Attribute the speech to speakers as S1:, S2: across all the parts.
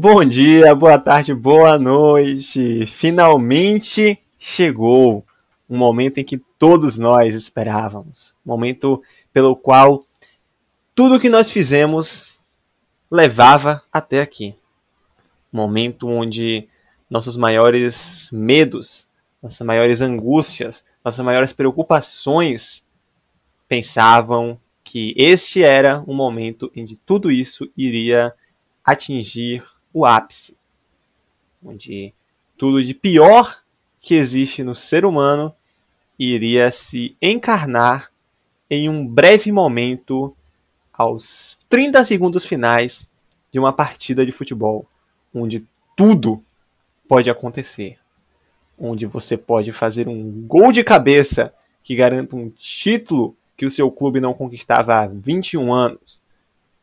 S1: Bom dia, boa tarde, boa noite. Finalmente chegou um momento em que todos nós esperávamos. Momento pelo qual tudo o que nós fizemos levava até aqui. Momento onde nossos maiores medos, nossas maiores angústias, nossas maiores preocupações pensavam que este era um momento em que tudo isso iria atingir o ápice, onde tudo de pior que existe no ser humano iria se encarnar em um breve momento aos 30 segundos finais de uma partida de futebol, onde tudo pode acontecer. Onde você pode fazer um gol de cabeça que garanta um título que o seu clube não conquistava há 21 anos.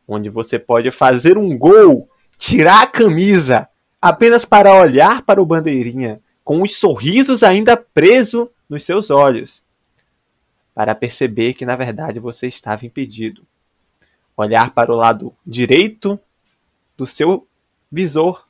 S1: Onde você pode fazer um gol, tirar a camisa, apenas para olhar para o bandeirinha, com os sorrisos ainda presos nos seus olhos, para perceber que na verdade você estava impedido. Olhar para o lado direito do seu visor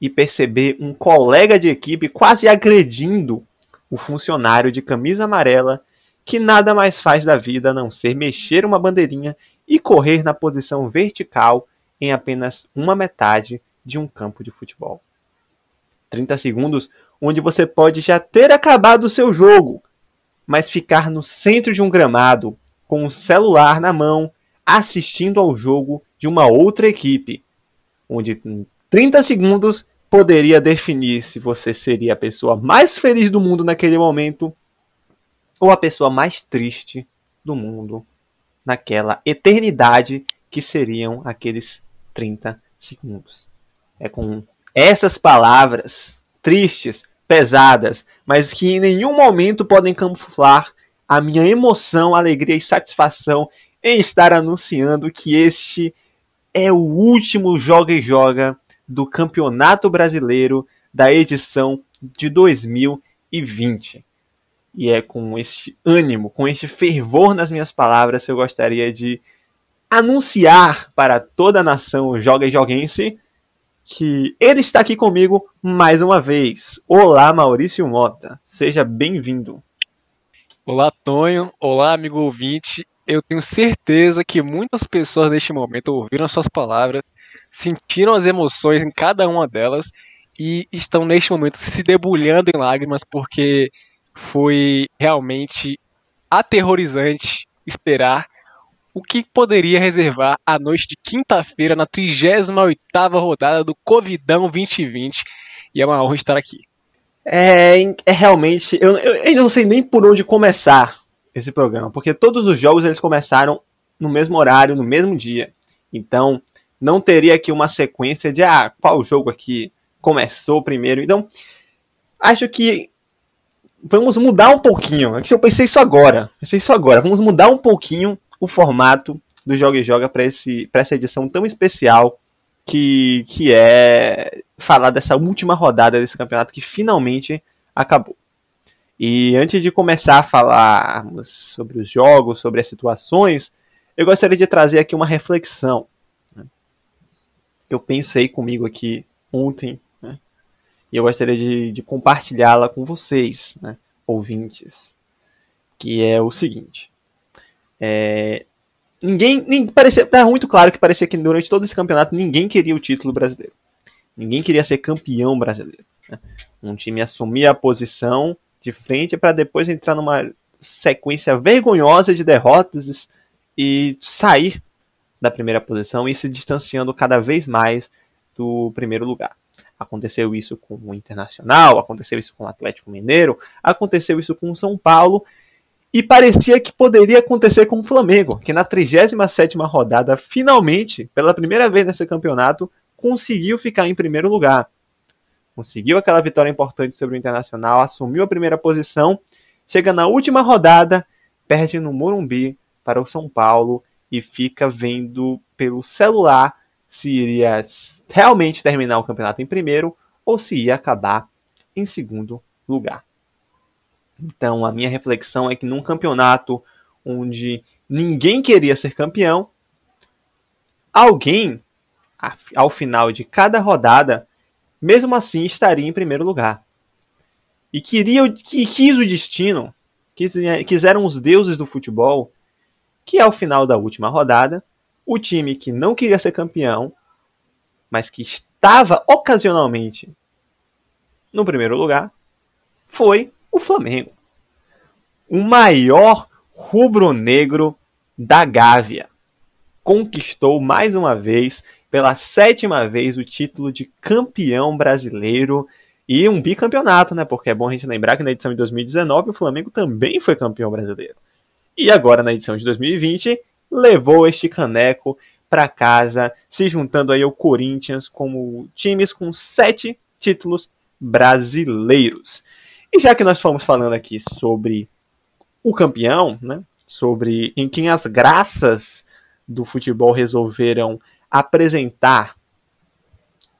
S1: e perceber um colega de equipe quase agredindo o funcionário de camisa amarela que nada mais faz da vida a não ser mexer uma bandeirinha e correr na posição vertical em apenas uma metade de um campo de futebol. 30 segundos onde você pode já ter acabado o seu jogo, mas ficar no centro de um gramado com o celular na mão assistindo ao jogo de uma outra equipe, onde em 30 segundos poderia definir se você seria a pessoa mais feliz do mundo naquele momento ou a pessoa mais triste do mundo naquela eternidade que seriam aqueles 30 segundos. É com essas palavras tristes, pesadas, mas que em nenhum momento podem camuflar a minha emoção, alegria e satisfação em estar anunciando que este é o último Joga e Joga do Campeonato Brasileiro da edição de 2020. E é com este ânimo, com este fervor nas minhas palavras que eu gostaria de anunciar para toda a nação joga e joguense que ele está aqui comigo mais uma vez. Olá, Maurício Mota. Seja bem-vindo.
S2: Olá, Tonho. Olá, amigo ouvinte. Eu tenho certeza que muitas pessoas neste momento ouviram suas palavras, sentiram as emoções em cada uma delas e estão neste momento se debulhando em lágrimas porque foi realmente aterrorizante esperar o que poderia reservar a noite de quinta-feira na 38ª rodada do Covidão 2020. E é uma honra estar aqui.
S1: É, é realmente, eu, eu, eu não sei nem por onde começar esse programa, porque todos os jogos eles começaram no mesmo horário, no mesmo dia. Então, não teria aqui uma sequência de ah, qual jogo aqui começou primeiro. Então, acho que vamos mudar um pouquinho. Eu pensei isso agora. Pensei isso agora. Vamos mudar um pouquinho o formato do Joga e Joga para essa edição tão especial que, que é falar dessa última rodada desse campeonato que finalmente acabou. E antes de começar a falarmos sobre os jogos, sobre as situações, eu gostaria de trazer aqui uma reflexão. Né? Eu pensei comigo aqui ontem e eu gostaria de, de compartilhá-la com vocês, né, ouvintes, que é o seguinte. É, ninguém, nem, parecia, tá muito claro que parecia que durante todo esse campeonato ninguém queria o título brasileiro. Ninguém queria ser campeão brasileiro. Né? Um time assumia a posição de frente para depois entrar numa sequência vergonhosa de derrotas e sair da primeira posição e se distanciando cada vez mais do primeiro lugar. Aconteceu isso com o Internacional, aconteceu isso com o Atlético Mineiro, aconteceu isso com o São Paulo e parecia que poderia acontecer com o Flamengo, que na 37ª rodada, finalmente, pela primeira vez nesse campeonato, conseguiu ficar em primeiro lugar. Conseguiu aquela vitória importante sobre o Internacional, assumiu a primeira posição, chega na última rodada, perde no Morumbi para o São Paulo e fica vendo pelo celular se iria realmente terminar o campeonato em primeiro ou se ia acabar em segundo lugar. Então, a minha reflexão é que num campeonato onde ninguém queria ser campeão, alguém ao final de cada rodada, mesmo assim estaria em primeiro lugar. E queria, que quis o destino, quis, quiseram os deuses do futebol, que ao final da última rodada, o time que não queria ser campeão, mas que estava ocasionalmente no primeiro lugar, foi o Flamengo. O maior rubro-negro da Gávea. Conquistou mais uma vez, pela sétima vez, o título de campeão brasileiro e um bicampeonato, né? Porque é bom a gente lembrar que na edição de 2019 o Flamengo também foi campeão brasileiro. E agora na edição de 2020 levou este caneco para casa, se juntando aí ao Corinthians como times com sete títulos brasileiros. E já que nós fomos falando aqui sobre o campeão, né, sobre em quem as graças do futebol resolveram apresentar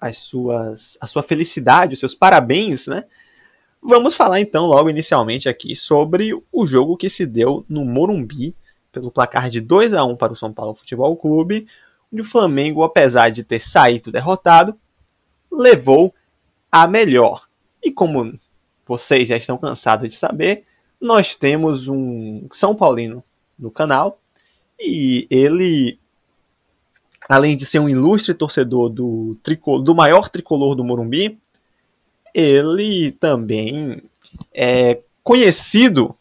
S1: as suas, a sua felicidade, os seus parabéns, né? Vamos falar então logo inicialmente aqui sobre o jogo que se deu no Morumbi pelo placar de 2 a 1 para o São Paulo Futebol Clube, onde o Flamengo, apesar de ter saído derrotado, levou a melhor. E como vocês já estão cansados de saber, nós temos um São Paulino no canal e ele, além de ser um ilustre torcedor do, tricol, do maior tricolor do Morumbi, ele também é conhecido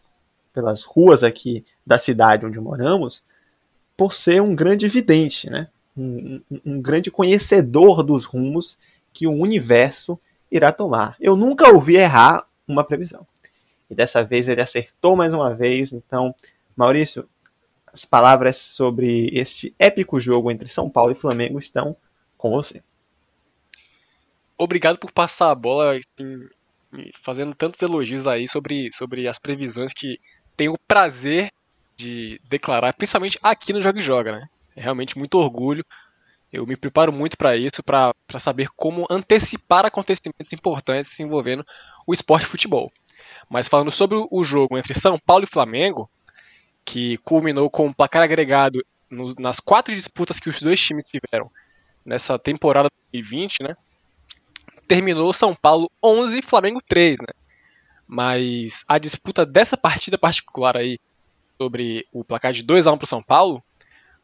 S1: pelas ruas aqui da cidade onde moramos por ser um grande vidente, né? um, um grande conhecedor dos rumos que o universo irá tomar. Eu nunca ouvi errar uma previsão. E dessa vez ele acertou mais uma vez. Então, Maurício, as palavras sobre este épico jogo entre São Paulo e Flamengo estão com você.
S2: Obrigado por passar a bola, assim, fazendo tantos elogios aí sobre, sobre as previsões que tenho o prazer de declarar, principalmente aqui no Joga e Joga, né? É realmente muito orgulho. Eu me preparo muito para isso, para saber como antecipar acontecimentos importantes envolvendo o esporte futebol. Mas falando sobre o jogo entre São Paulo e Flamengo, que culminou com um placar agregado no, nas quatro disputas que os dois times tiveram nessa temporada 2020, né? Terminou São Paulo 11, Flamengo 3, né? Mas a disputa dessa partida particular aí, sobre o placar de 2 a 1 para São Paulo,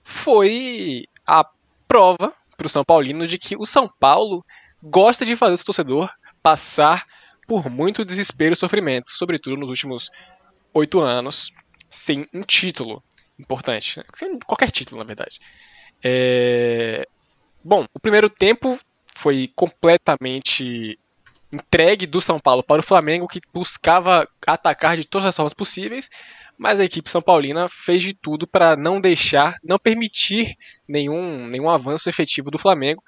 S2: foi a prova para o São Paulino de que o São Paulo gosta de fazer o torcedor passar por muito desespero e sofrimento, sobretudo nos últimos oito anos, sem um título importante. Né? Sem qualquer título, na verdade. É... Bom, o primeiro tempo foi completamente entregue do São Paulo para o Flamengo, que buscava atacar de todas as formas possíveis, mas a equipe São Paulina fez de tudo para não deixar, não permitir nenhum, nenhum avanço efetivo do Flamengo,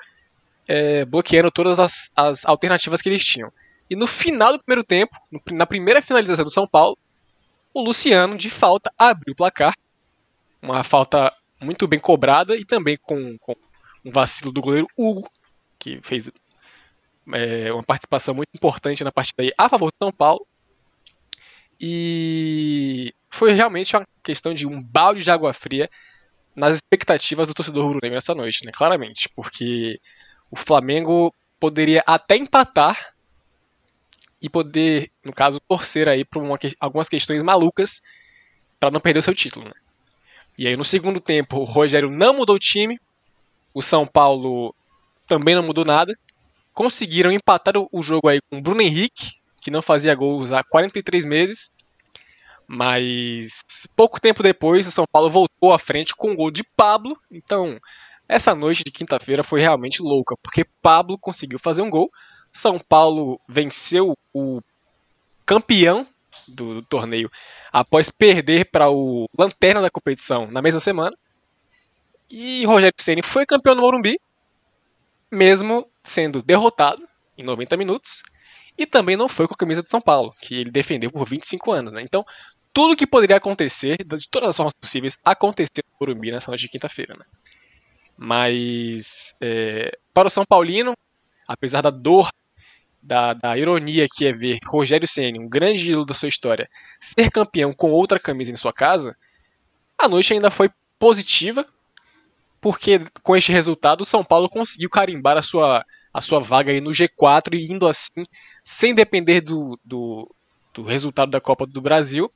S2: é, bloqueando todas as, as alternativas que eles tinham. E no final do primeiro tempo, na primeira finalização do São Paulo, o Luciano, de falta, abriu o placar. Uma falta muito bem cobrada e também com, com um vacilo do goleiro Hugo, que fez é, uma participação muito importante na partida aí a favor do São Paulo. E foi realmente uma questão de um balde de água fria nas expectativas do torcedor rubro-negro nessa noite, né? Claramente, porque o Flamengo poderia até empatar e poder, no caso, torcer aí por uma, algumas questões malucas para não perder o seu título. Né? E aí no segundo tempo o Rogério não mudou o time, o São Paulo também não mudou nada, conseguiram empatar o jogo aí com o Bruno Henrique, que não fazia gols há 43 meses, mas pouco tempo depois o São Paulo voltou à frente com o gol de Pablo, então essa noite de quinta-feira foi realmente louca, porque Pablo conseguiu fazer um gol, São Paulo venceu o campeão do, do torneio após perder para o lanterna da competição na mesma semana. E Rogério Ceni foi campeão no Morumbi, mesmo sendo derrotado em 90 minutos, e também não foi com a camisa de São Paulo, que ele defendeu por 25 anos. Né? Então, tudo que poderia acontecer, de todas as formas possíveis, aconteceu no Morumbi nessa noite de quinta-feira. Né? Mas, é, para o São Paulino, apesar da dor da, da ironia que é ver Rogério Ceni, um grande ídolo da sua história, ser campeão com outra camisa em sua casa, a noite ainda foi positiva, porque com este resultado o São Paulo conseguiu carimbar a sua, a sua vaga aí no G4 e indo assim, sem depender do, do, do resultado da Copa do Brasil,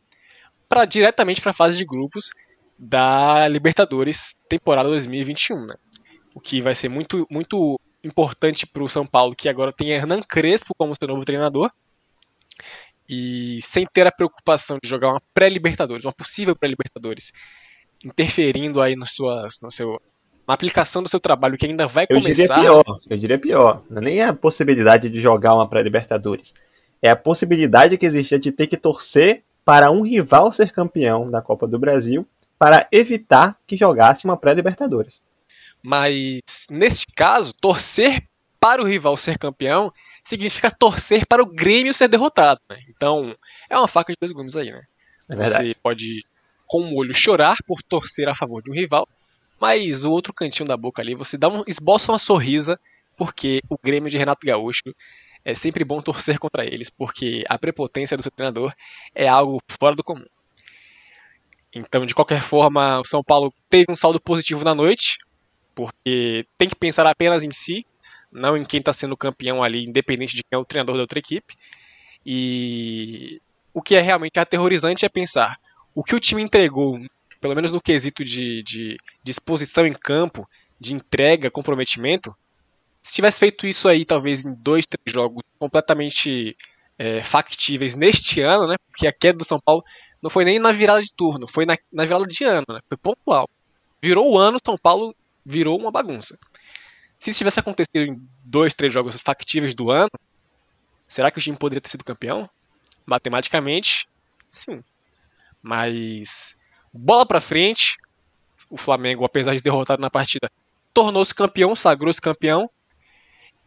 S2: para diretamente para a fase de grupos da Libertadores temporada 2021, né? O que vai ser muito, muito importante para o São Paulo, que agora tem Hernan Crespo como seu novo treinador, e sem ter a preocupação de jogar uma pré-Libertadores, uma possível pré-Libertadores, interferindo aí nas suas, no seu, na aplicação do seu trabalho que ainda vai começar.
S1: Eu diria pior, eu diria pior. Não é nem a possibilidade de jogar uma pré-Libertadores. É a possibilidade que existia de ter que torcer para um rival ser campeão da Copa do Brasil para evitar que jogasse uma pré-Libertadores.
S2: Mas, neste caso, torcer para o rival ser campeão significa torcer para o Grêmio ser derrotado. Né? Então, é uma faca de dois gumes aí, né? É Você pode, com o olho, chorar por torcer a favor de um rival, mas o outro cantinho da boca ali, você dá um, esboça uma sorrisa, porque o Grêmio de Renato Gaúcho é sempre bom torcer contra eles, porque a prepotência do seu treinador é algo fora do comum. Então, de qualquer forma, o São Paulo teve um saldo positivo na noite, porque tem que pensar apenas em si, não em quem está sendo campeão ali, independente de quem é o treinador da outra equipe. E o que é realmente aterrorizante é pensar o que o time entregou, pelo menos no quesito de, de disposição em campo, de entrega, comprometimento. Se tivesse feito isso aí, talvez em dois, três jogos completamente é, factíveis neste ano, né? Porque a queda do São Paulo não foi nem na virada de turno, foi na, na virada de ano, né? Foi pontual. Virou o ano, São Paulo virou uma bagunça. Se isso tivesse acontecido em dois, três jogos factíveis do ano, será que o time poderia ter sido campeão? Matematicamente, sim. Mas bola para frente, o Flamengo, apesar de derrotado na partida, tornou-se campeão, sagrou-se campeão.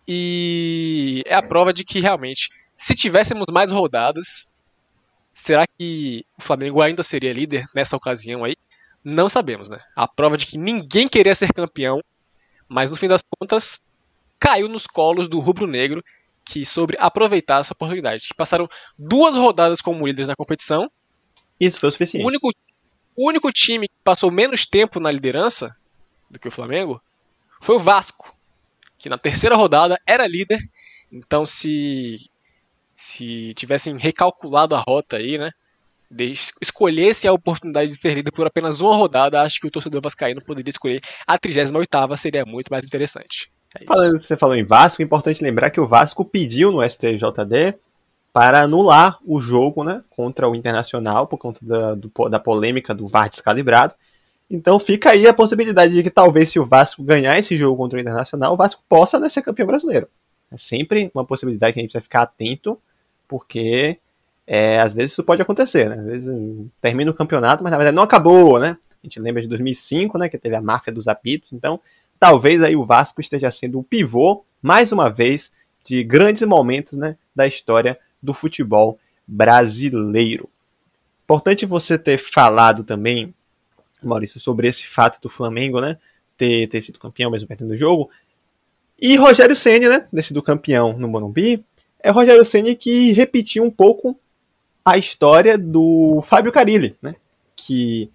S2: E é a prova de que realmente, se tivéssemos mais rodadas, será que o Flamengo ainda seria líder nessa ocasião aí? Não sabemos, né? A prova de que ninguém queria ser campeão, mas no fim das contas caiu nos colos do rubro-negro que sobre aproveitar essa oportunidade. Passaram duas rodadas como líderes na competição.
S1: Isso foi o suficiente.
S2: O único, o único time que passou menos tempo na liderança do que o Flamengo foi o Vasco, que na terceira rodada era líder. Então, se se tivessem recalculado a rota aí, né, escolhesse a oportunidade de ser líder por apenas uma rodada, acho que o torcedor vascaíno poderia escolher a 38ª, seria muito mais interessante.
S1: É Falando, você falou em Vasco, é importante lembrar que o Vasco pediu no STJD para anular o jogo né, contra o Internacional, por conta da, do, da polêmica do VAR descalibrado. Então fica aí a possibilidade de que talvez se o Vasco ganhar esse jogo contra o Internacional, o Vasco possa né, ser campeão brasileiro. É sempre uma possibilidade que a gente vai ficar atento, porque é, às vezes isso pode acontecer, né? Às vezes termina o campeonato, mas na verdade não acabou, né? A gente lembra de 2005, né? Que teve a máfia dos apitos. Então, talvez aí o Vasco esteja sendo o pivô, mais uma vez, de grandes momentos, né? Da história do futebol brasileiro. Importante você ter falado também, Maurício, sobre esse fato do Flamengo, né? Ter, ter sido campeão mesmo perdendo o jogo. E Rogério Senna, né? Ter sido campeão no Morumbi. É Rogério Senna que repetiu um pouco a história do Fábio Carilli, né? Que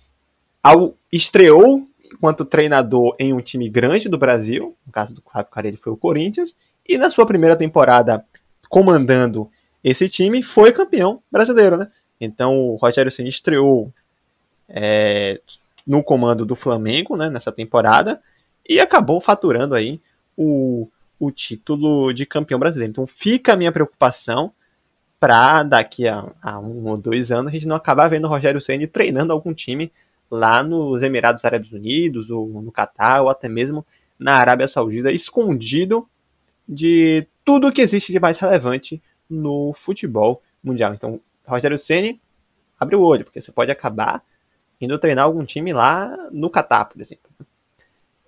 S1: ao, estreou enquanto treinador em um time grande do Brasil, no caso do Fábio Carilli foi o Corinthians, e na sua primeira temporada comandando esse time foi campeão brasileiro, né? Então o Rogério Ceni estreou é, no comando do Flamengo, né, nessa temporada e acabou faturando aí o, o título de campeão brasileiro. Então fica a minha preocupação para daqui a, a, um ou dois anos a gente não acabar vendo o Rogério Ceni treinando algum time lá nos Emirados Árabes Unidos, ou no Catar, ou até mesmo na Arábia Saudita, escondido de tudo que existe de mais relevante no futebol mundial. Então, Rogério Ceni abre o olho, porque você pode acabar indo treinar algum time lá no Catar, por exemplo.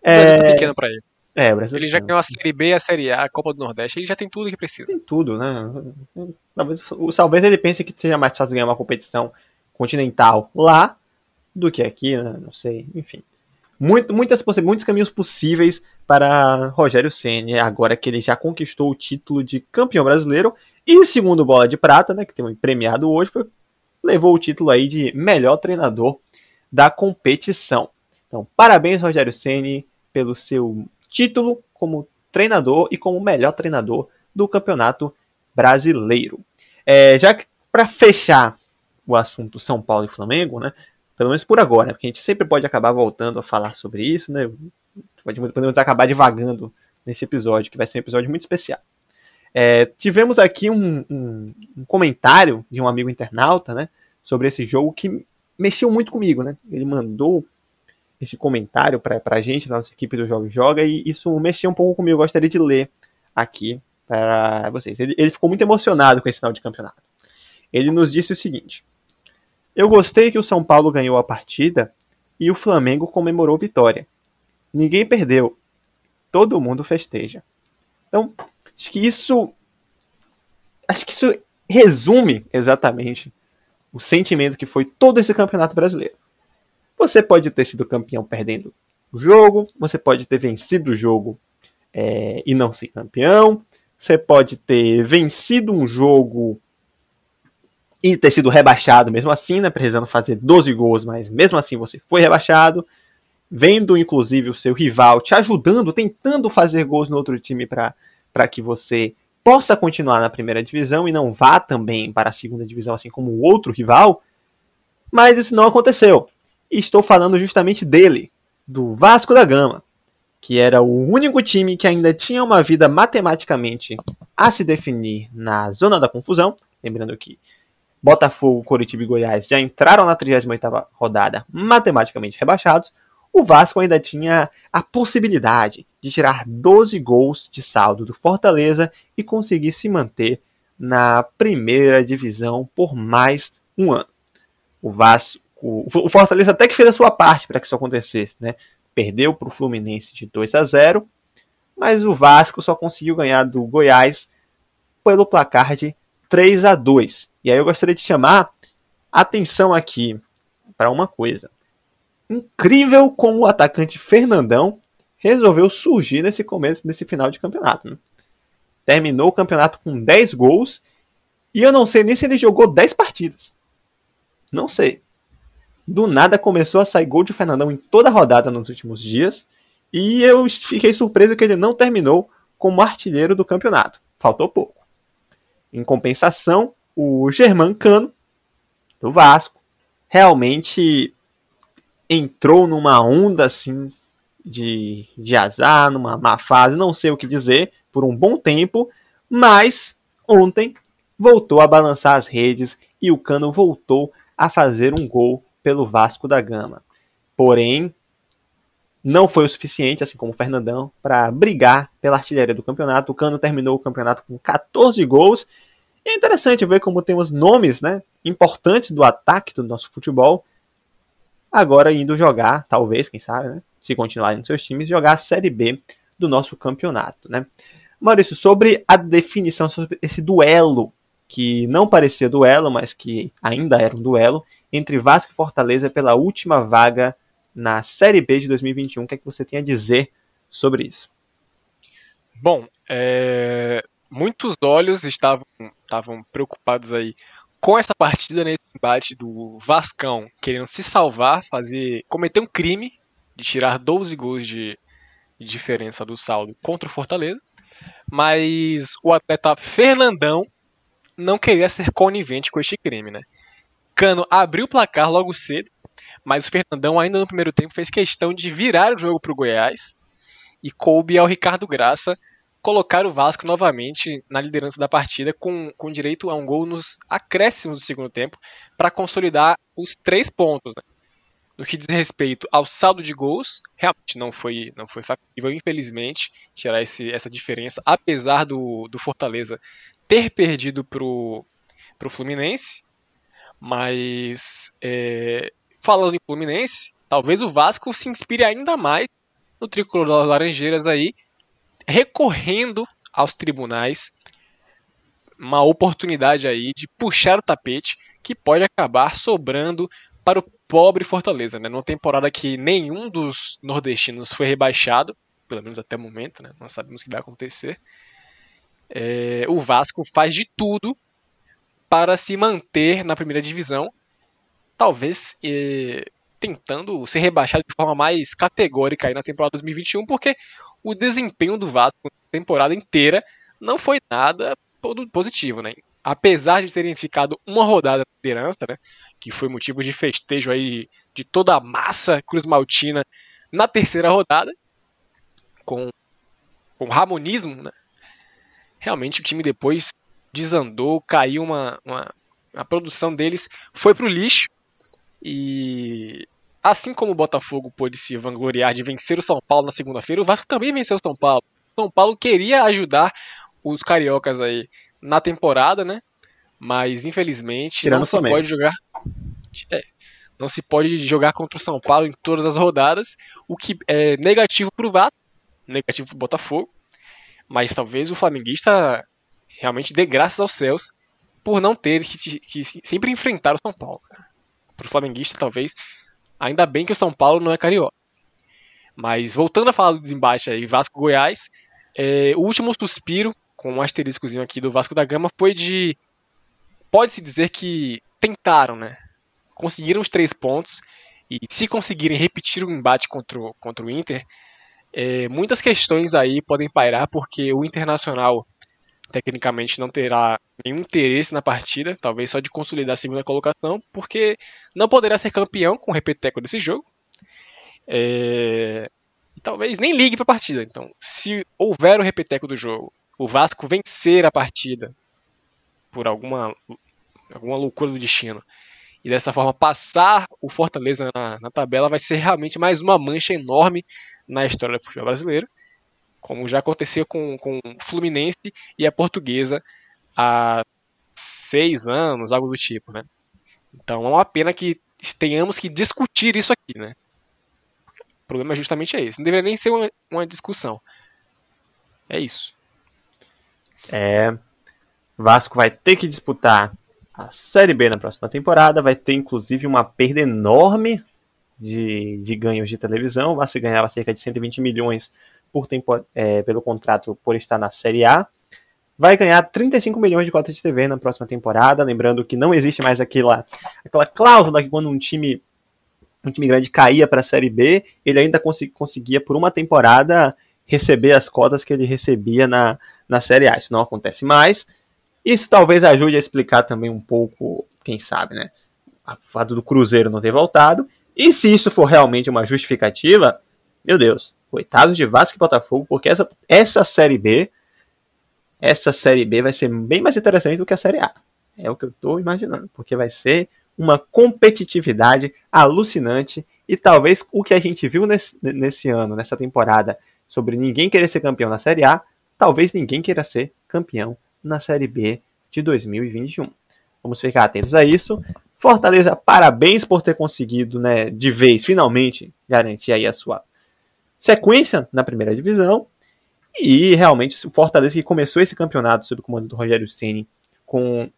S2: É, é pequeno para ele.
S1: É,
S2: ele já ganhou a Série B, a Série A, a Copa do Nordeste, ele já tem tudo que precisa.
S1: Tem tudo, né? Talvez, talvez ele pense que seja mais fácil ganhar uma competição continental lá do que aqui, né? Não sei, enfim. Muito, muitas, muitos caminhos possíveis para Rogério Ceni agora que ele já conquistou o título de campeão brasileiro e segundo bola de prata, né, que tem um premiado hoje, foi, levou o título aí de melhor treinador da competição. Então, parabéns Rogério Ceni, pelo seu título como treinador e como melhor treinador do Campeonato Brasileiro. É, já que para fechar o assunto São Paulo e Flamengo, né? Pelo menos por agora, porque a gente sempre pode acabar voltando a falar sobre isso, né? Podemos acabar divagando nesse episódio, que vai ser um episódio muito especial. É, tivemos aqui um, um, um, comentário de um amigo internauta, né? Sobre esse jogo que mexeu muito comigo, né? Ele mandou esse comentário para a gente, nossa equipe do Jogo Joga, e isso mexeu um pouco comigo. Eu gostaria de ler aqui para vocês. Ele, ele ficou muito emocionado com esse final de campeonato. Ele nos disse o seguinte: Eu gostei que o São Paulo ganhou a partida e o Flamengo comemorou vitória. Ninguém perdeu. Todo mundo festeja. Então, acho que isso. Acho que isso resume exatamente o sentimento que foi todo esse campeonato brasileiro. Você pode ter sido campeão perdendo o jogo, você pode ter vencido o jogo é, e não ser campeão, você pode ter vencido um jogo e ter sido rebaixado mesmo assim, né? Precisando fazer 12 gols, mas mesmo assim você foi rebaixado. Vendo, inclusive, o seu rival te ajudando, tentando fazer gols no outro time para que você possa continuar na primeira divisão e não vá também para a segunda divisão, assim como o outro rival. Mas isso não aconteceu. Estou falando justamente dele, do Vasco da Gama, que era o único time que ainda tinha uma vida matematicamente a se definir na zona da confusão. Lembrando que Botafogo, Coritiba e Goiás já entraram na 38ª rodada matematicamente rebaixados, o Vasco ainda tinha a possibilidade de tirar 12 gols de saldo do Fortaleza e conseguir se manter na primeira divisão por mais um ano. O Vasco, o Fortaleza até que fez a sua parte para que isso acontecesse, né? Perdeu para o Fluminense de 2 a 0, mas o Vasco só conseguiu ganhar do Goiás pelo placar de 3 a 2. E aí eu gostaria de chamar atenção aqui para uma coisa. Incrível como o atacante Fernandão resolveu surgir nesse começo, nesse final de campeonato. Né? Terminou o campeonato com 10 gols e eu não sei nem se ele jogou 10 partidas. Não sei. Do nada começou a sair gol de Fernandão em toda a rodada nos últimos dias e eu fiquei surpreso que ele não terminou como artilheiro do campeonato. Faltou pouco. Em compensação, o Germán Cano, do Vasco, realmente entrou numa onda assim de, de azar, numa má fase, não sei o que dizer, por um bom tempo, mas ontem voltou a balançar as redes e o Cano voltou a fazer um gol pelo Vasco da Gama. Porém, não foi o suficiente, assim como o Fernandão, para brigar pela artilharia do campeonato. O Cano terminou o campeonato com 14 gols é interessante ver como temos nomes né, importantes do ataque do nosso futebol agora indo jogar, talvez, quem sabe, né, se continuarem nos seus times, jogar a Série B do nosso campeonato. Né. Maurício, sobre a definição, sobre esse duelo, que não parecia duelo, mas que ainda era um duelo, entre Vasco e Fortaleza pela última vaga na Série B de 2021. O que é que você tem a dizer sobre isso?
S2: Bom, é muitos olhos estavam, estavam preocupados aí com essa partida nesse embate do Vascão querendo se salvar, fazer cometer um crime de tirar 12 gols de, de diferença do saldo contra o Fortaleza, mas o atleta Fernandão não queria ser conivente com este crime, né? Cano abriu o placar logo cedo, mas o Fernandão ainda no primeiro tempo fez questão de virar o jogo para o Goiás e coube ao Ricardo Graça colocar o Vasco novamente na liderança da partida com, com direito a um gol nos acréscimos do segundo tempo para consolidar os três pontos. Né? No que diz respeito ao saldo de gols, realmente não foi, não foi factível, infelizmente, tirar esse, essa diferença, apesar do, do Fortaleza ter perdido para o Fluminense. Mas, é, falando em Fluminense, talvez o Vasco se inspire ainda mais no tricolor Laranjeiras aí, recorrendo aos tribunais uma oportunidade aí de puxar o tapete que pode acabar sobrando para o pobre Fortaleza, né? Numa temporada que nenhum dos nordestinos foi rebaixado, pelo menos até o momento, né? Nós sabemos o que vai acontecer. É, o Vasco faz de tudo para se manter na primeira divisão. Talvez é, tentando ser rebaixado de forma mais categórica aí na temporada 2021, porque o desempenho do Vasco na temporada inteira não foi nada positivo, né? Apesar de terem ficado uma rodada na liderança, né? Que foi motivo de festejo aí de toda a massa Cruz Maltina na terceira rodada, com, com ramonismo, né? Realmente o time depois desandou, caiu uma, uma a produção deles foi pro lixo e assim como o Botafogo pôde se vangloriar de vencer o São Paulo na segunda-feira, o Vasco também venceu o São Paulo. São Paulo queria ajudar os cariocas aí na temporada, né? Mas infelizmente Tirando não se pode jogar é, não se pode jogar contra o São Paulo em todas as rodadas, o que é negativo para o Vasco, negativo para o Botafogo, mas talvez o flamenguista realmente dê graças aos céus por não ter que, que sempre enfrentar o São Paulo. Para o flamenguista, talvez, ainda bem que o São Paulo não é carioca. Mas voltando a falar do desembate aí, Vasco-Goiás, é, o último suspiro, com um asteriscozinho aqui do Vasco da Gama, foi de. Pode-se dizer que tentaram, né? Conseguiram os três pontos. E se conseguirem repetir o embate contra o, contra o Inter, é, muitas questões aí podem pairar, porque o Internacional tecnicamente não terá nenhum interesse na partida, talvez só de consolidar a segunda colocação, porque não poderá ser campeão com o repeteco desse jogo. É... Talvez nem ligue para a partida. Então, se houver o repeteco do jogo, o Vasco vencer a partida por alguma, alguma loucura do destino e dessa forma passar o Fortaleza na, na tabela, vai ser realmente mais uma mancha enorme na história do futebol brasileiro como já aconteceu com, o Fluminense e a Portuguesa há seis anos, algo do tipo, né? Então é uma pena que tenhamos que discutir isso aqui, né? O problema justamente é esse. Não deveria nem ser uma, uma discussão. É isso.
S1: É. Vasco vai ter que disputar a Série B na próxima temporada. Vai ter inclusive uma perda enorme de, de ganhos de televisão. O Vasco ganhava cerca de 120 milhões por tempo, é, pelo contrato por estar na Série A. Vai ganhar 35 milhões de cotas de TV na próxima temporada. Lembrando que não existe mais aquela, aquela cláusula que quando um time, um time grande caía para a Série B, ele ainda conseguia por uma temporada receber as cotas que ele recebia na, na Série A. Isso não acontece mais. Isso talvez ajude a explicar também um pouco, quem sabe, né? A fato do Cruzeiro não ter voltado. E se isso for realmente uma justificativa, meu Deus, Coitados de Vasco e Botafogo, porque essa, essa Série B, essa Série B vai ser bem mais interessante do que a Série A. É o que eu estou imaginando, porque vai ser uma competitividade alucinante e talvez o que a gente viu nesse, nesse ano, nessa temporada, sobre ninguém querer ser campeão na Série A, talvez ninguém queira ser campeão na Série B de 2021. Vamos ficar atentos a isso. Fortaleza, parabéns por ter conseguido, né, de vez, finalmente, garantir aí a sua sequência na primeira divisão. E realmente o Fortaleza que começou esse campeonato sob o comando do Rogério Ceni com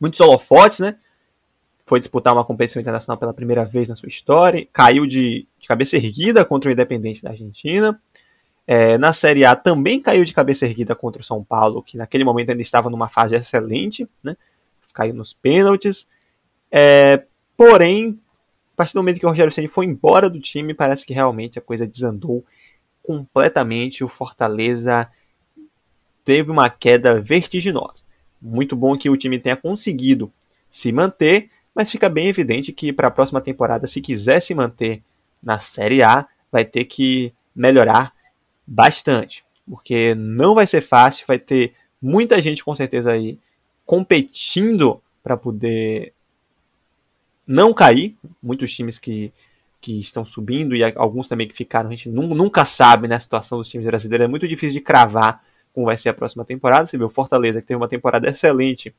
S1: muitos holofotes, né? Foi disputar uma competição internacional pela primeira vez na sua história, caiu de, de cabeça erguida contra o Independente da Argentina. É, na Série A também caiu de cabeça erguida contra o São Paulo, que naquele momento ainda estava numa fase excelente, né? Caiu nos pênaltis. É, porém, a partir do momento que o Rogério Ceni foi embora do time, parece que realmente a coisa desandou completamente. O Fortaleza teve uma queda vertiginosa. Muito bom que o time tenha conseguido se manter, mas fica bem evidente que para a próxima temporada, se quiser se manter na Série A, vai ter que melhorar bastante, porque não vai ser fácil, vai ter muita gente com certeza aí competindo para poder não cair. Muitos times que, que estão subindo e alguns também que ficaram, a gente nunca sabe, né? A situação dos times brasileiros é muito difícil de cravar como vai ser a próxima temporada. Você vê o Fortaleza, que teve uma temporada excelente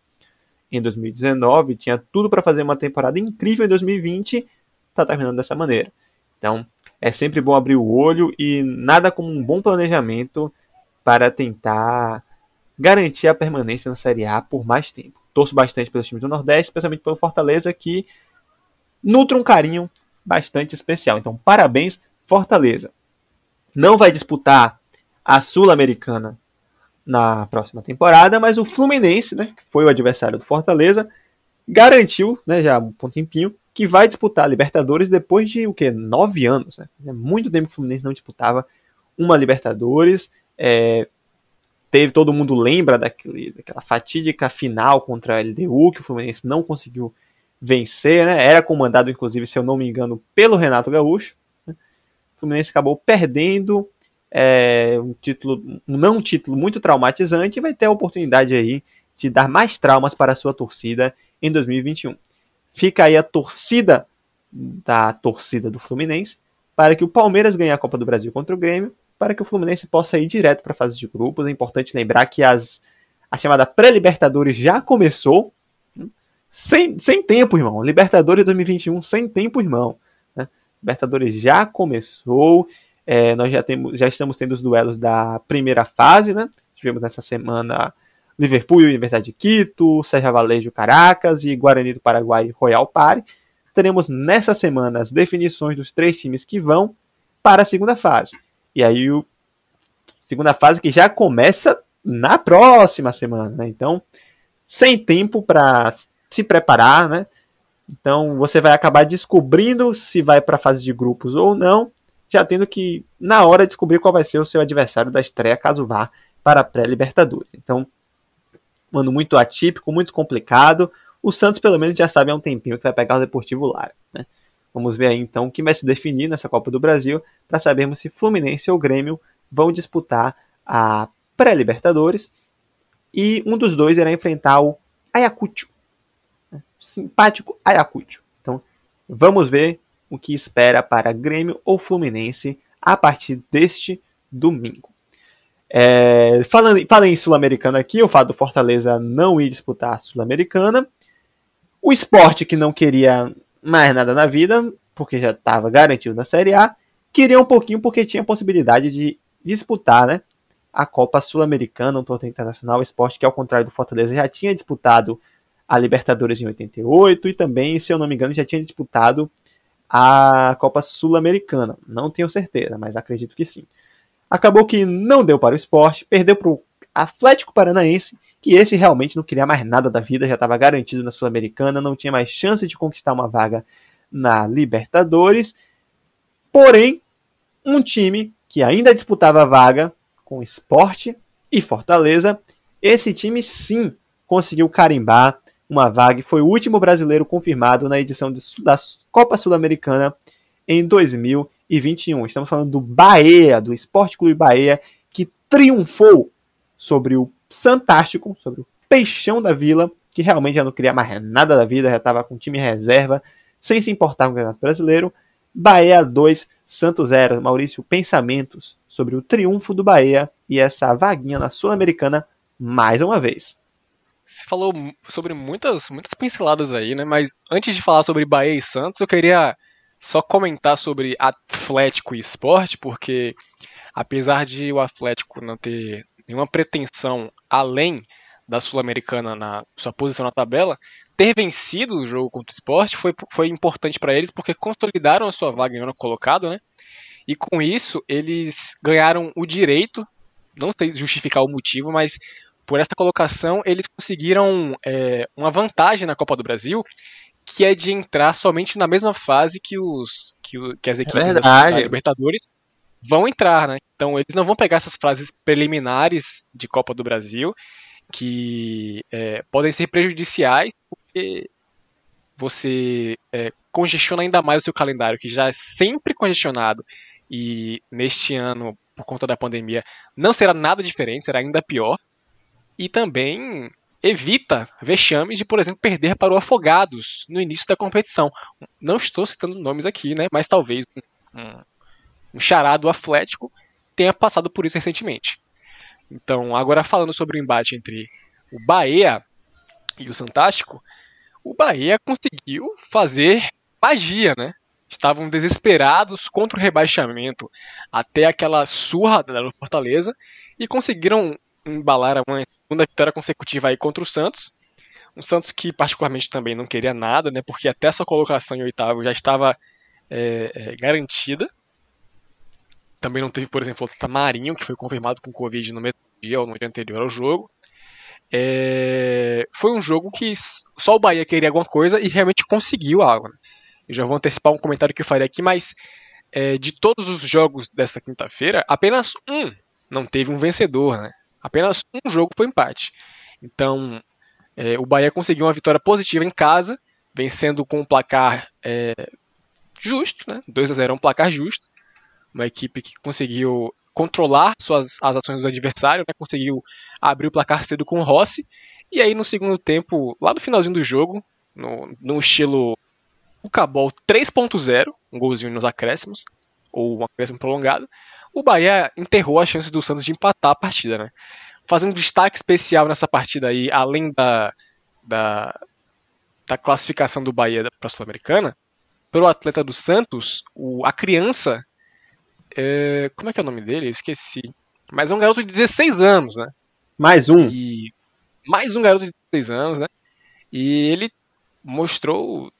S1: em 2019, tinha tudo para fazer uma temporada incrível em 2020, está terminando dessa maneira. Então, é sempre bom abrir o olho e nada como um bom planejamento para tentar garantir a permanência na Série A por mais tempo. Torço bastante pelos times do Nordeste, especialmente pelo Fortaleza, que nutre um carinho bastante especial. Então, parabéns, Fortaleza. Não vai disputar a Sul-Americana na próxima temporada, mas o Fluminense, né, que foi o adversário do Fortaleza, garantiu, né, já há um tempinho, que vai disputar a Libertadores depois de o que nove anos, né? É muito tempo que o Fluminense não disputava uma Libertadores. É, teve todo mundo lembra daquele, daquela fatídica final contra a LDU que o Fluminense não conseguiu vencer, né? Era comandado, inclusive, se eu não me engano, pelo Renato Gaúcho. Né? O Fluminense acabou perdendo é, um título, um não título muito traumatizante e vai ter a oportunidade aí de dar mais traumas para a sua torcida em 2021. Fica aí a torcida da torcida do Fluminense para que o Palmeiras ganhe a Copa do Brasil contra o Grêmio, para que o Fluminense possa ir direto para a fase de grupos. É importante lembrar que as, a chamada pré-Libertadores já começou. Sem, sem tempo, irmão. Libertadores 2021 sem tempo, irmão. Né? Libertadores já começou. É, nós já, temos, já estamos tendo os duelos da primeira fase, né? Tivemos nessa semana Liverpool e Universidade de Quito, Sérgio Valejo Caracas e Guarani do Paraguai Royal Party. Teremos nessa semana as definições dos três times que vão para a segunda fase. E aí, o segunda fase que já começa na próxima semana, né? Então, sem tempo para se preparar, né? Então, você vai acabar descobrindo se vai para a fase de grupos ou não, já tendo que, na hora, descobrir qual vai ser o seu adversário da estreia, caso vá para a pré-Libertadores. Então, um ano muito atípico, muito complicado. O Santos, pelo menos, já sabe há um tempinho que vai pegar o Deportivo Lara. Né? Vamos ver aí então o que vai se definir nessa Copa do Brasil para sabermos se Fluminense ou Grêmio vão disputar a pré-Libertadores e um dos dois irá enfrentar o Ayacucho. Simpático Ayacucho. Então, vamos ver o que espera para Grêmio ou Fluminense a partir deste domingo. É, falando, falando em Sul-Americana aqui, o fato do Fortaleza não ir disputar a Sul-Americana. O esporte que não queria mais nada na vida, porque já estava garantido na Série A, queria um pouquinho porque tinha possibilidade de disputar né, a Copa Sul-Americana, um torneio internacional, esporte que ao contrário do Fortaleza já tinha disputado a Libertadores em 88 e também, se eu não me engano, já tinha disputado a Copa Sul-Americana. Não tenho certeza, mas acredito que sim. Acabou que não deu para o esporte, perdeu para o Atlético Paranaense, que esse realmente não queria mais nada da vida, já estava garantido na Sul-Americana, não tinha mais chance de conquistar uma vaga na Libertadores. Porém, um time que ainda disputava a vaga com Esporte e Fortaleza, esse time sim conseguiu carimbar uma vaga e foi o último brasileiro confirmado na edição de, da Copa Sul-Americana em 2000 e 21. Estamos falando do Bahia, do Esporte Clube Bahia, que triunfou sobre o Santástico, sobre o Peixão da Vila, que realmente já não queria mais nada da vida, já estava com time reserva, sem se importar com o Campeonato Brasileiro. Bahia 2, Santos 0. Maurício, pensamentos sobre o triunfo do Bahia e essa vaguinha na Sul-Americana mais uma vez.
S2: Você falou sobre muitas, muitas pinceladas aí, né? Mas antes de falar sobre Bahia e Santos, eu queria só comentar sobre Atlético e esporte, porque apesar de o Atlético não ter nenhuma pretensão além da Sul-Americana na sua posição na tabela, ter vencido o jogo contra o esporte foi, foi importante para eles porque consolidaram a sua vaga em ano colocado, né? E com isso eles ganharam o direito, não sei justificar o motivo, mas por essa colocação eles conseguiram é, uma vantagem na Copa do Brasil que é de entrar somente na mesma fase que os que, que as equipes é da Libertadores vão entrar, né? Então eles não vão pegar essas fases preliminares de Copa do Brasil que é, podem ser prejudiciais porque você é, congestiona ainda mais o seu calendário que já é sempre congestionado. E neste ano por conta da pandemia não será nada diferente, será ainda pior e também evita vexames de, por exemplo, perder para o Afogados no início da competição. Não estou citando nomes aqui, né? Mas talvez um, charado Atlético tenha passado por isso recentemente. Então, agora falando sobre o embate entre o Bahia e o Santástico, o Bahia conseguiu fazer magia, né? Estavam desesperados contra o rebaixamento até aquela surra da Fortaleza e conseguiram embalar uma segunda vitória consecutiva aí contra o Santos. Um Santos que particularmente também não queria nada, né? Porque até sua colocação em oitavo já estava é, é, garantida. Também não teve, por exemplo, o Tamarinho, que foi confirmado com Covid no mesmo dia ou no dia anterior ao jogo. É, foi um jogo que só o Bahia queria alguma coisa e realmente conseguiu algo. Né? Eu já vou antecipar um comentário que eu farei aqui, mas é, de todos os jogos dessa quinta-feira, apenas um não teve um vencedor, né? Apenas um jogo foi empate. Então, é, o Bahia conseguiu uma vitória positiva em casa, vencendo com um placar é, justo, né? 2 a 0 é um placar justo. Uma equipe que conseguiu controlar suas, as ações do adversário, né? conseguiu abrir o placar cedo com o Rossi. E aí no segundo tempo, lá no finalzinho do jogo, no, no estilo o Cabol 3.0, um golzinho nos acréscimos, ou um acréscimo prolongado, o Bahia enterrou as chances do Santos de empatar a partida, né? Fazendo um destaque especial nessa partida aí, além da, da, da classificação do Bahia para a Sul-Americana, pelo atleta do Santos, o, a criança. É, como é que é o nome dele? Eu esqueci. Mas é um garoto de 16 anos, né?
S1: Mais um.
S2: E, mais um garoto de 16 anos, né? E ele mostrou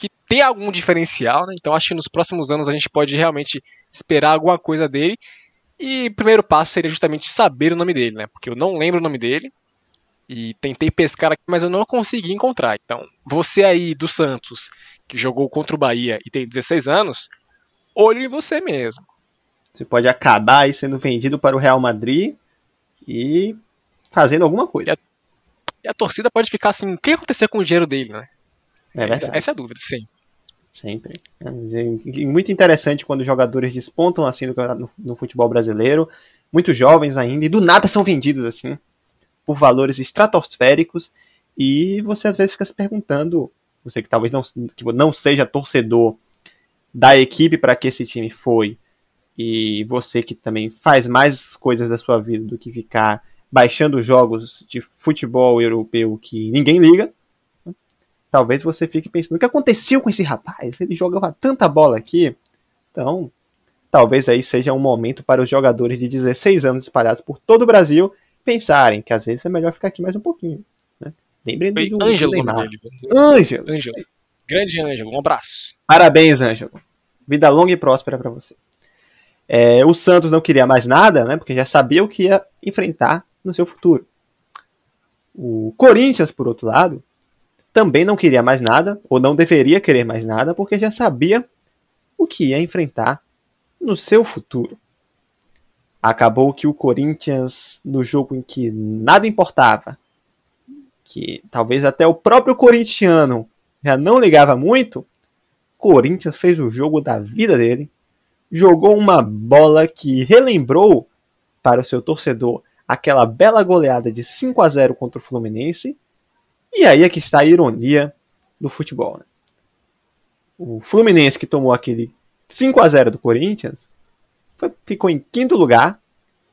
S2: que tem algum diferencial, né? Então acho que nos próximos anos a gente pode realmente esperar alguma coisa dele. E o primeiro passo seria justamente saber o nome dele, né? Porque eu não lembro o nome dele. E tentei pescar aqui, mas eu não consegui encontrar. Então, você aí do Santos, que jogou contra o Bahia e tem 16 anos, olhe em você mesmo.
S1: Você pode acabar aí sendo vendido para o Real Madrid e fazendo alguma coisa.
S2: E a, e a torcida pode ficar assim, o que aconteceu com o dinheiro dele, né?
S1: É verdade.
S2: Essa é a dúvida, sim.
S1: Sempre. É muito interessante quando jogadores despontam assim no, no, futebol brasileiro, muito jovens ainda, e do nada são vendidos assim, por valores estratosféricos, e você às vezes fica se perguntando, você que talvez não, que não seja torcedor da equipe para que esse time foi, e você que também faz mais coisas da sua vida do que ficar baixando jogos de futebol europeu que ninguém liga, talvez você fique pensando: o que aconteceu com esse rapaz? Ele jogava tanta bola aqui. Então, talvez aí seja um momento para os jogadores de 16 anos espalhados por todo o Brasil pensarem que às vezes é melhor ficar aqui mais um pouquinho. Né?
S2: Lembrem do Ângelo.
S1: Ângelo.
S2: Ângelo. Grande Ângelo, um abraço.
S1: Parabéns, Ângelo. Vida longa e próspera para você. É, o Santos não queria mais nada, né? Porque já sabia o que ia enfrentar no seu futuro. O Corinthians, por outro lado, também não queria mais nada, ou não deveria querer mais nada, porque já sabia o que ia enfrentar no seu futuro. Acabou que o Corinthians, no jogo em que nada importava, que talvez até o próprio corintiano já não ligava muito, Corinthians fez o jogo da vida dele, jogou uma bola que relembrou para o seu torcedor aquela bela goleada de 5 a 0 contra o Fluminense e aí é que está a ironia do futebol. Né? O Fluminense que tomou aquele 5 a 0 do Corinthians foi, ficou em quinto lugar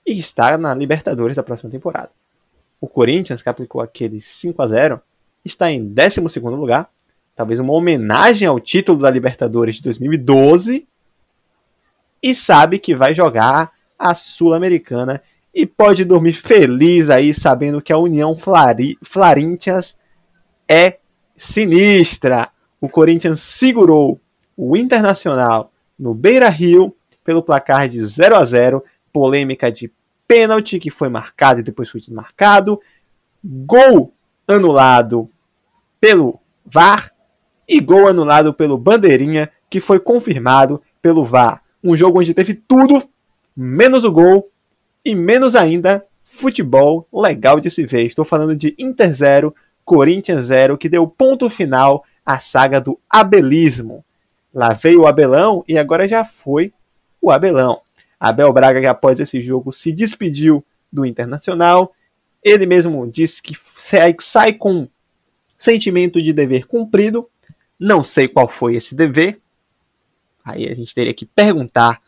S1: e está na Libertadores da próxima temporada. O Corinthians, que aplicou aquele 5 a 0 está em 12 lugar, talvez uma homenagem ao título da Libertadores de 2012, e sabe que vai jogar a Sul-Americana e pode dormir feliz aí sabendo que a União Flari Flarintias é sinistra. O Corinthians segurou o Internacional no Beira Rio pelo placar de 0 a 0 polêmica de pênalti que foi marcado e depois foi desmarcado, gol anulado pelo VAR e gol anulado pelo Bandeirinha que foi confirmado pelo VAR. Um jogo onde teve tudo, menos o gol e menos ainda futebol legal de se ver. Estou falando de Inter 0, Corinthians 0, que deu ponto final à saga do abelismo. Lá veio o Abelão e agora já foi o Abelão. Abel Braga, que após esse jogo se despediu do Internacional, ele mesmo disse que sai, com sentimento de dever cumprido. Não sei qual foi esse dever. Aí a gente teria que perguntar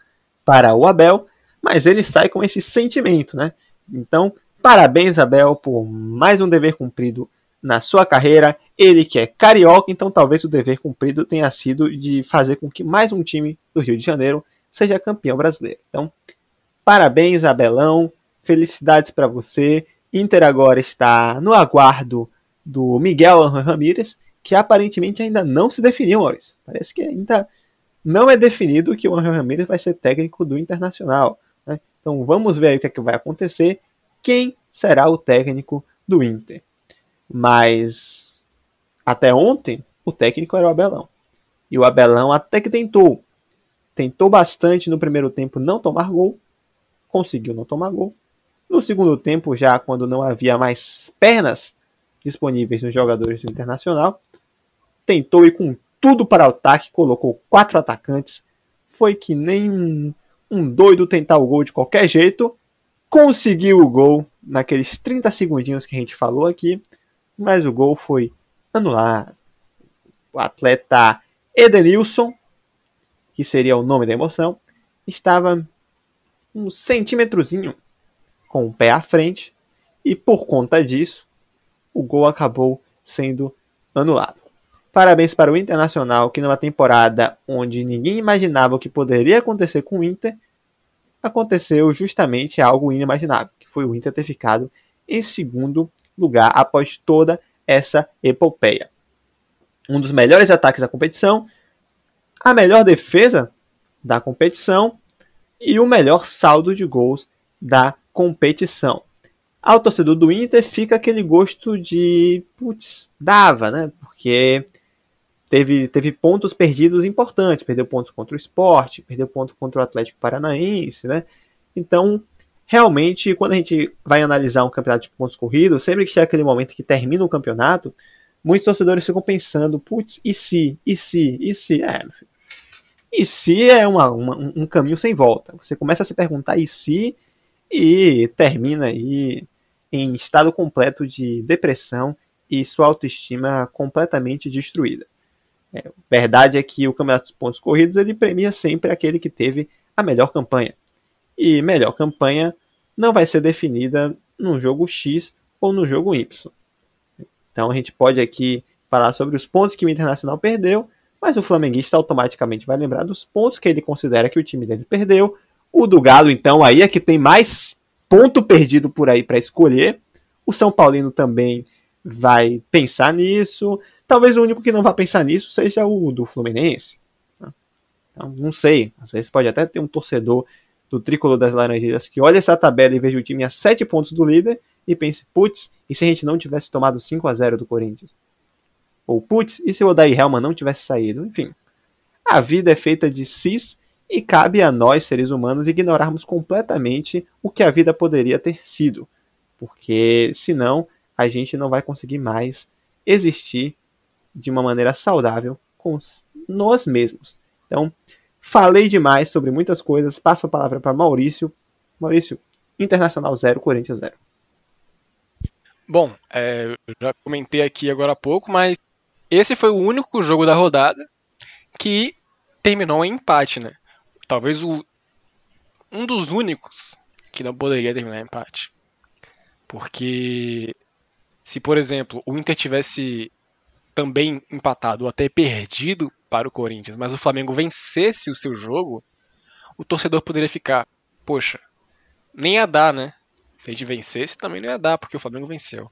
S1: para o Abel, mas ele sai com esse sentimento, né? Então, parabéns, Abel, por mais um dever cumprido na sua carreira. Ele que é carioca, então talvez o dever cumprido tenha sido de fazer com que mais um time do Rio de Janeiro seja campeão brasileiro. Então, parabéns, Abelão. Felicidades para você. Inter agora está no aguardo do Miguel Ramírez, que aparentemente ainda não se definiu, Maurício. Parece que ainda não é definido que o Angel Ramírez vai ser técnico do Internacional. Né? Então vamos ver aí o que, é que vai acontecer. Quem será o técnico do Inter? Mas até ontem o técnico era o Abelão. E o Abelão até que tentou. Tentou bastante no primeiro tempo não tomar gol. Conseguiu não tomar gol. No segundo tempo, já quando não havia mais pernas disponíveis nos jogadores do Internacional, tentou ir com tudo para o ataque, colocou quatro atacantes. Foi que nem um, um doido tentar o gol de qualquer jeito. Conseguiu o gol naqueles 30 segundinhos que a gente falou aqui, mas o gol foi anulado. O atleta Edenilson, que seria o nome da emoção, estava um centímetrozinho com o pé à frente e por conta disso o gol acabou sendo anulado. Parabéns para o Internacional que numa temporada onde ninguém imaginava o que poderia acontecer com o Inter, aconteceu justamente algo inimaginável, que foi o Inter ter ficado em segundo lugar após toda essa epopeia um dos melhores ataques da competição, a melhor defesa da competição e o melhor saldo de gols da competição. Ao torcedor do Inter fica aquele gosto de. Putz, dava, né? Porque teve, teve pontos perdidos importantes. Perdeu pontos contra o esporte, perdeu pontos contra o Atlético Paranaense, né? Então, realmente, quando a gente vai analisar um campeonato de pontos corridos, sempre que chega aquele momento que termina o campeonato, muitos torcedores ficam pensando, putz, e se, e se, e se? É, e se é uma, uma, um caminho sem volta. Você começa a se perguntar e se e termina aí em estado completo de depressão e sua autoestima completamente destruída. É, verdade é que o campeonato dos pontos corridos ele premia sempre aquele que teve a melhor campanha. E melhor campanha não vai ser definida no jogo X ou no jogo Y. Então a gente pode aqui falar sobre os pontos que o Internacional perdeu, mas o flamenguista automaticamente vai lembrar dos pontos que ele considera que o time dele perdeu. O do Galo, então, aí é que tem mais ponto perdido por aí para escolher. O São Paulino também vai pensar nisso. Talvez o único que não vá pensar nisso seja o do Fluminense. Então, não sei. Às vezes pode até ter um torcedor do Tricolor das Laranjeiras que olha essa tabela e veja o time a 7 pontos do líder e pense, putz, e se a gente não tivesse tomado 5 a 0 do Corinthians? Ou, putz, e se o Odair Helman não tivesse saído? Enfim, a vida é feita de cis e cabe a nós, seres humanos, ignorarmos completamente o que a vida poderia ter sido. Porque senão a gente não vai conseguir mais existir de uma maneira saudável com nós mesmos. Então, falei demais sobre muitas coisas. Passo a palavra para Maurício. Maurício, Internacional 0, Corinthians 0.
S2: Bom, é, já comentei aqui agora há pouco, mas esse foi o único jogo da rodada que terminou em empate, né? Talvez o, um dos únicos que não poderia terminar em empate. Porque se, por exemplo, o Inter tivesse também empatado ou até perdido para o Corinthians, mas o Flamengo vencesse o seu jogo, o torcedor poderia ficar, poxa, nem ia dar, né? Se a gente vencesse, também não ia dar, porque o Flamengo venceu.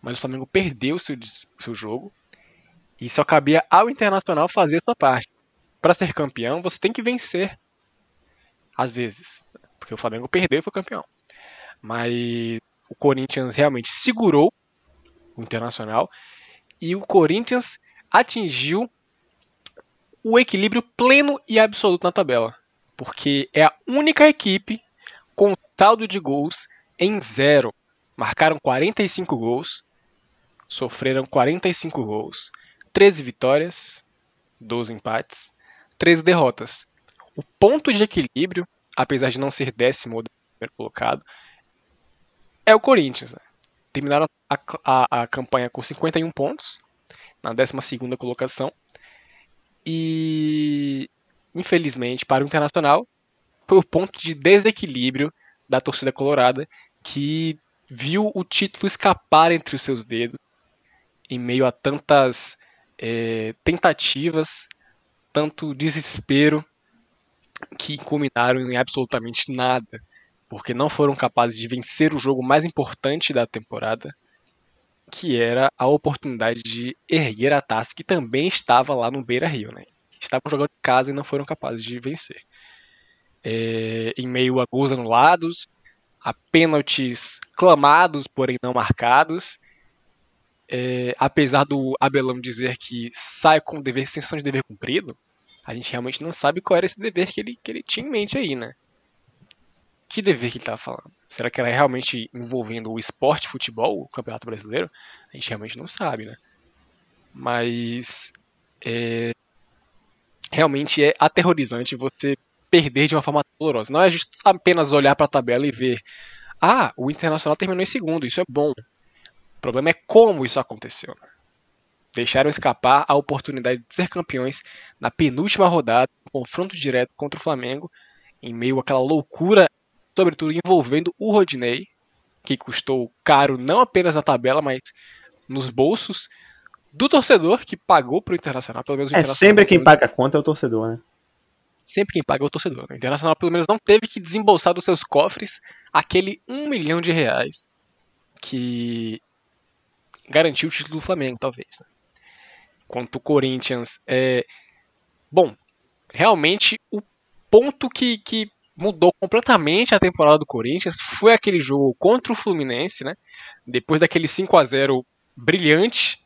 S2: Mas o Flamengo perdeu o seu, seu jogo e só cabia ao Internacional fazer a sua parte. Para ser campeão, você tem que vencer. Às vezes. Porque o Flamengo perdeu e foi campeão. Mas o Corinthians realmente segurou o Internacional e o Corinthians atingiu o equilíbrio pleno e absoluto na tabela. Porque é a única equipe com saldo de gols em zero. Marcaram 45 gols, sofreram 45 gols, 13 vitórias, 12 empates, 13 derrotas. O ponto de equilíbrio, apesar de não ser décimo ou primeiro colocado, é o Corinthians. Né? Terminaram a, a, a, campanha com 51 pontos, na 12 colocação. E, infelizmente, para o Internacional, foi o ponto de desequilíbrio da torcida colorada, que viu o título escapar entre os seus dedos em meio a tantas é, tentativas, tanto desespero, que culminaram em absolutamente nada, porque não foram capazes de vencer o jogo mais importante da temporada, que era a oportunidade de erguer a taça, que também estava lá no Beira Rio. Né? Estavam jogando em casa e não foram capazes de vencer. É, em meio a gols anulados, a pênaltis clamados, porém não marcados, é, apesar do Abelão dizer que sai com dever, sensação de dever cumprido, a gente realmente não sabe qual era esse dever que ele, que ele tinha em mente aí, né? Que dever que ele estava falando? Será que era realmente envolvendo o esporte, futebol, o Campeonato Brasileiro? A gente realmente não sabe, né? Mas é, realmente é aterrorizante você perder de uma forma dolorosa. Não é apenas olhar para a tabela e ver, ah, o Internacional terminou em segundo, isso é bom. O problema é como isso aconteceu. Deixaram escapar a oportunidade de ser campeões na penúltima rodada, confronto direto contra o Flamengo, em meio àquela loucura, sobretudo envolvendo o Rodinei, que custou caro não apenas na tabela, mas nos bolsos do torcedor que pagou para o Internacional, pelo menos o
S1: É sempre quem paga a conta é o torcedor, né?
S2: sempre quem paga é o torcedor. O Internacional, pelo menos, não teve que desembolsar dos seus cofres aquele um milhão de reais que garantiu o título do Flamengo, talvez. Né? Quanto o Corinthians, é... bom, realmente o ponto que, que mudou completamente a temporada do Corinthians foi aquele jogo contra o Fluminense, né? Depois daquele 5 a 0 brilhante,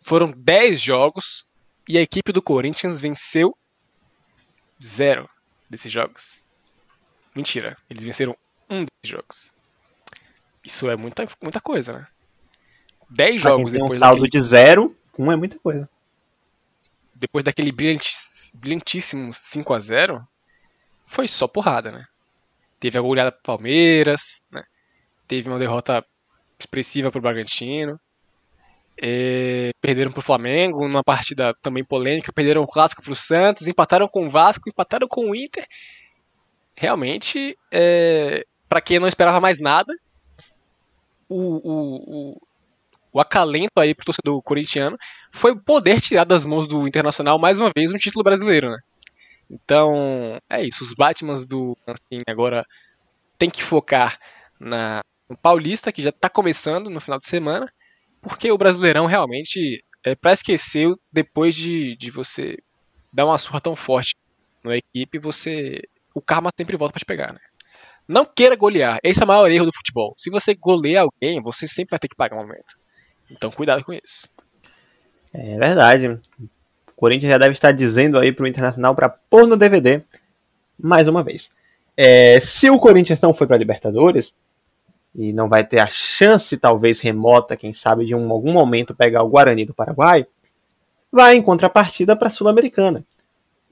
S2: foram 10 jogos e a equipe do Corinthians venceu zero desses jogos. Mentira, eles venceram um desses jogos. Isso é muita, muita coisa, né? 10
S1: Pra
S2: jogos
S1: tem um
S2: depois
S1: saldo
S2: daquele,
S1: de zero, um é muita coisa.
S2: depois daquele brilhantíssimo 5 a 0 foi só porrada, né? Teve a goleada pro Palmeiras, né? Teve uma derrota expressiva pro Bragantino. É, perderam pro Flamengo numa partida também polêmica, perderam o clássico pro Santos, empataram com o Vasco, empataram com o Inter. Realmente, é, para quem não esperava mais nada, o, o, o, o acalento aí pro torcedor corintiano foi poder tirar das mãos do Internacional mais uma vez um título brasileiro, né? Então, é isso. Os Batmans do assim, agora tem que focar na, no Paulista, que já tá começando no final de semana, porque o Brasileirão realmente é para esquecer depois de, de você dar uma surra tão forte na equipe, você o karma sempre volta para te pegar, né? Não queira golear. Esse é o maior erro do futebol. Se você goleia alguém, você sempre vai ter que pagar um momento. Então, cuidado com isso.
S1: É verdade. O Corinthians já deve estar dizendo aí pro Internacional para pôr no DVD mais uma vez. É, se o Corinthians não foi para Libertadores e não vai ter a chance, talvez remota, quem sabe, de um, algum momento pegar o Guarani do Paraguai, vai em contrapartida para a Sul-Americana,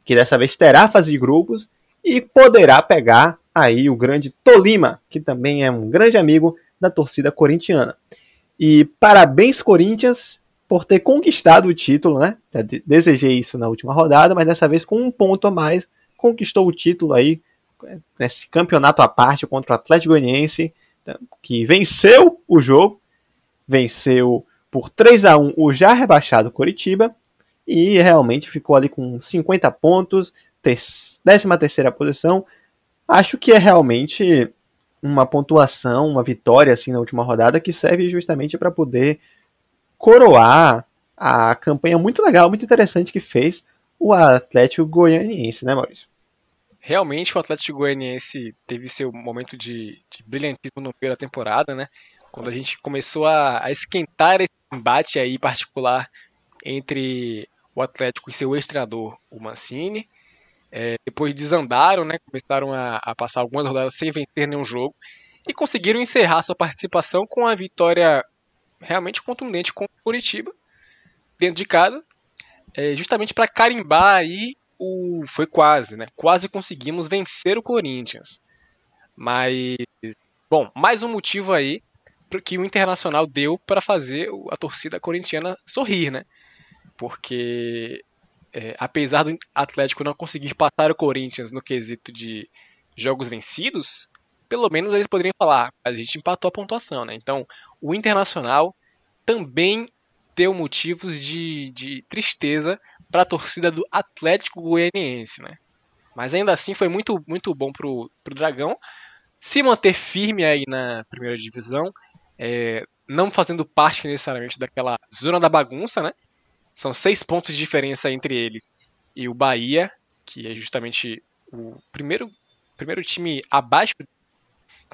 S1: que dessa vez terá fase de grupos e poderá pegar aí o grande Tolima, que também é um grande amigo da torcida corintiana. E parabéns, Corinthians, por ter conquistado o título, né? Desejei isso na última rodada, mas dessa vez com um ponto a mais, conquistou o título aí é, nesse campeonato à parte contra o Atlético Goianiense, tá? que venceu o jogo, venceu por 3 a 1 o já rebaixado Coritiba e realmente ficou ali com 50 pontos, 13 terceira posição. Acho que é realmente uma pontuação, uma vitória assim na última rodada que serve justamente para poder coroar a campanha muito legal, muito interessante que fez o Atlético Goianiense, né, Maurício?
S2: Realmente o Atlético Goianiense teve seu momento de, de brilhantismo no meio da temporada, né? Quando a gente começou a, a esquentar esse embate aí particular entre o Atlético e seu ex-treinador, o Mancini. É, depois desandaram, né? Começaram a, a passar algumas rodadas sem vencer nenhum jogo e conseguiram encerrar sua participação com a vitória realmente contundente contra o Curitiba dentro de casa, é, justamente para carimbar aí o foi quase, né? Quase conseguimos vencer o Corinthians. Mas bom, mais um motivo aí que o Internacional deu para fazer a torcida corintiana sorrir, né? Porque é, apesar do Atlético não conseguir passar o Corinthians no quesito de jogos vencidos, pelo menos eles poderiam falar, a gente empatou a pontuação, né? Então, o Internacional também deu motivos de, de tristeza para a torcida do Atlético Goianiense, né? Mas ainda assim foi muito, muito bom pro, pro Dragão se manter firme aí na primeira divisão, é, não fazendo parte necessariamente daquela zona da bagunça, né? São seis pontos de diferença entre ele e o Bahia, que é justamente o primeiro, primeiro time abaixo,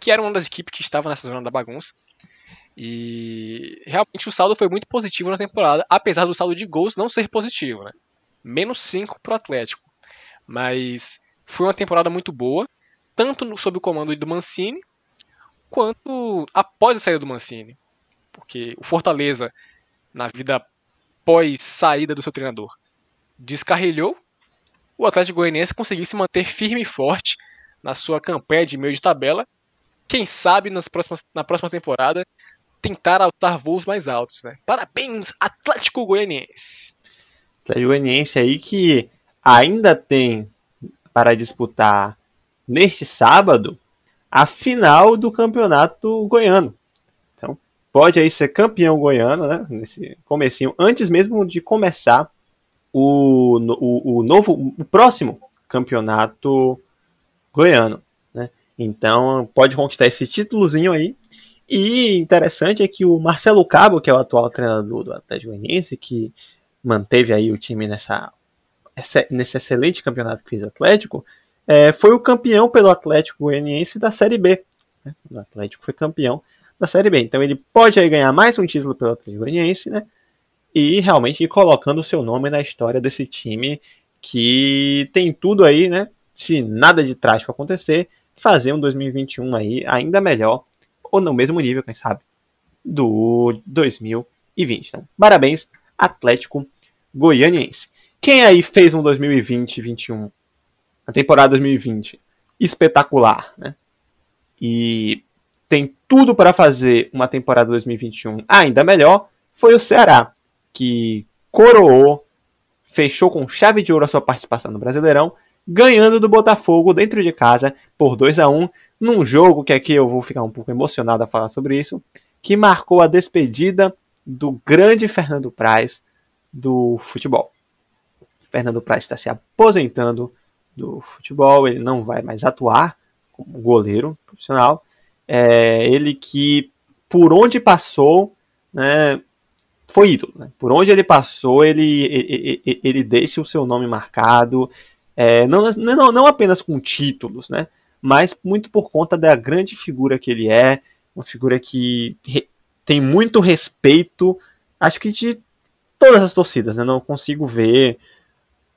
S2: que era uma das equipes que estava nessa zona da bagunça. E realmente o saldo foi muito positivo na temporada, apesar do saldo de gols não ser positivo, né? Menos 5 pro Atlético. Mas foi uma temporada muito boa, tanto sob o comando do Mancini, quanto após a saída do Mancini. Porque o Fortaleza, na vida pós saída do seu treinador, descarrilhou, o Atlético Goianiense conseguiu se manter firme e forte na sua campanha de meio de tabela. Quem sabe nas próximas, na próxima temporada tentar alçar voos mais altos. Né? Parabéns, Atlético Goianiense!
S1: Atlético Goianiense aí que ainda tem para disputar neste sábado a final do campeonato goiano. Então, pode aí ser campeão goiano, né? Nesse comecinho, antes mesmo de começar o, o, o novo, o próximo campeonato goiano? Então, pode conquistar esse títulozinho aí. E interessante é que o Marcelo Cabo, que é o atual treinador do Atlético Goianiense, que manteve aí o time nessa, nesse excelente campeonato que fez o Atlético, é, foi o campeão pelo Atlético Goianiense da Série B. Né? O Atlético foi campeão da Série B. Então ele pode aí ganhar mais um título pelo Atlético Goianiense, né? E realmente ir colocando o seu nome na história desse time que tem tudo aí, né? Se nada de trágico acontecer, fazer um 2021 aí ainda melhor, ou no mesmo nível, quem sabe, do 2020. Então, parabéns, Atlético Goianiense. Quem aí fez um 2020-21 a temporada 2020 espetacular, né? E tem tudo para fazer uma temporada 2021 ainda melhor, foi o Ceará, que coroou, fechou com chave de ouro a sua participação no Brasileirão, ganhando do Botafogo dentro de casa por 2 a 1 num jogo que aqui eu vou ficar um pouco emocionado a falar sobre isso, que marcou a despedida do grande Fernando Praz do futebol. Fernando Praz está se aposentando do futebol, ele não vai mais atuar como goleiro profissional. É, ele que, por onde passou, né, foi ídolo. Né? Por onde ele passou, ele, ele, ele deixa o seu nome marcado, é, não, não, não apenas com títulos, né, mas muito por conta da grande figura que ele é, uma figura que tem muito respeito, acho que de todas as torcidas. Né? Não consigo ver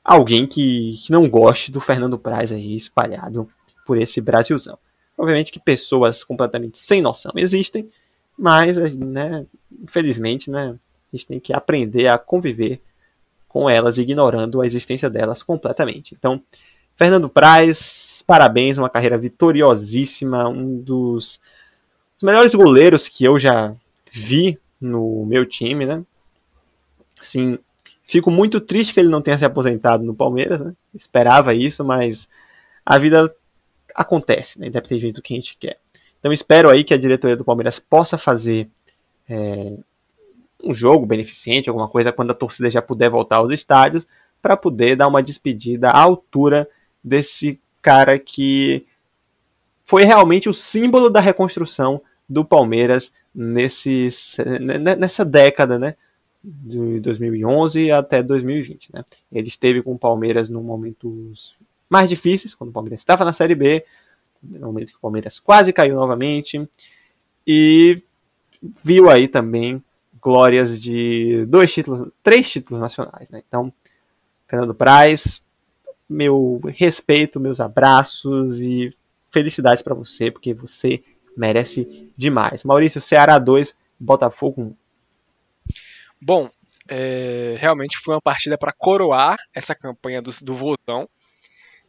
S1: alguém que, que não goste do Fernando Praz aí espalhado por esse Brasilzão. Obviamente que pessoas completamente sem noção existem, mas, né, infelizmente, né, a gente tem que aprender a conviver com elas, ignorando a existência delas completamente. Então, Fernando Praz, parabéns, uma carreira vitoriosíssima, um dos melhores goleiros que eu já vi no meu time, né? Assim, Fico muito triste que ele não tenha se aposentado no Palmeiras, né? Esperava isso, mas a vida acontece, né? Deve ter jeito que a gente quer. Então espero aí que a diretoria do Palmeiras possa fazer é, um jogo beneficente, alguma coisa, quando a torcida já puder voltar aos estádios, para poder dar uma despedida à altura desse cara que foi realmente o símbolo da reconstrução do Palmeiras nesse, nessa década, né? de 2011 até 2020. Né? Ele esteve com o Palmeiras nos momentos mais difíceis, quando o Palmeiras estava na Série B, no momento que o Palmeiras quase caiu novamente, e viu aí também glórias de dois títulos, três títulos nacionais. Né? Então, Fernando Praz, meu respeito, meus abraços e felicidades para você, porque você merece demais. Maurício, Ceará 2, Botafogo 1.
S2: Bom, é, realmente foi uma partida para coroar essa campanha do, do Vozão,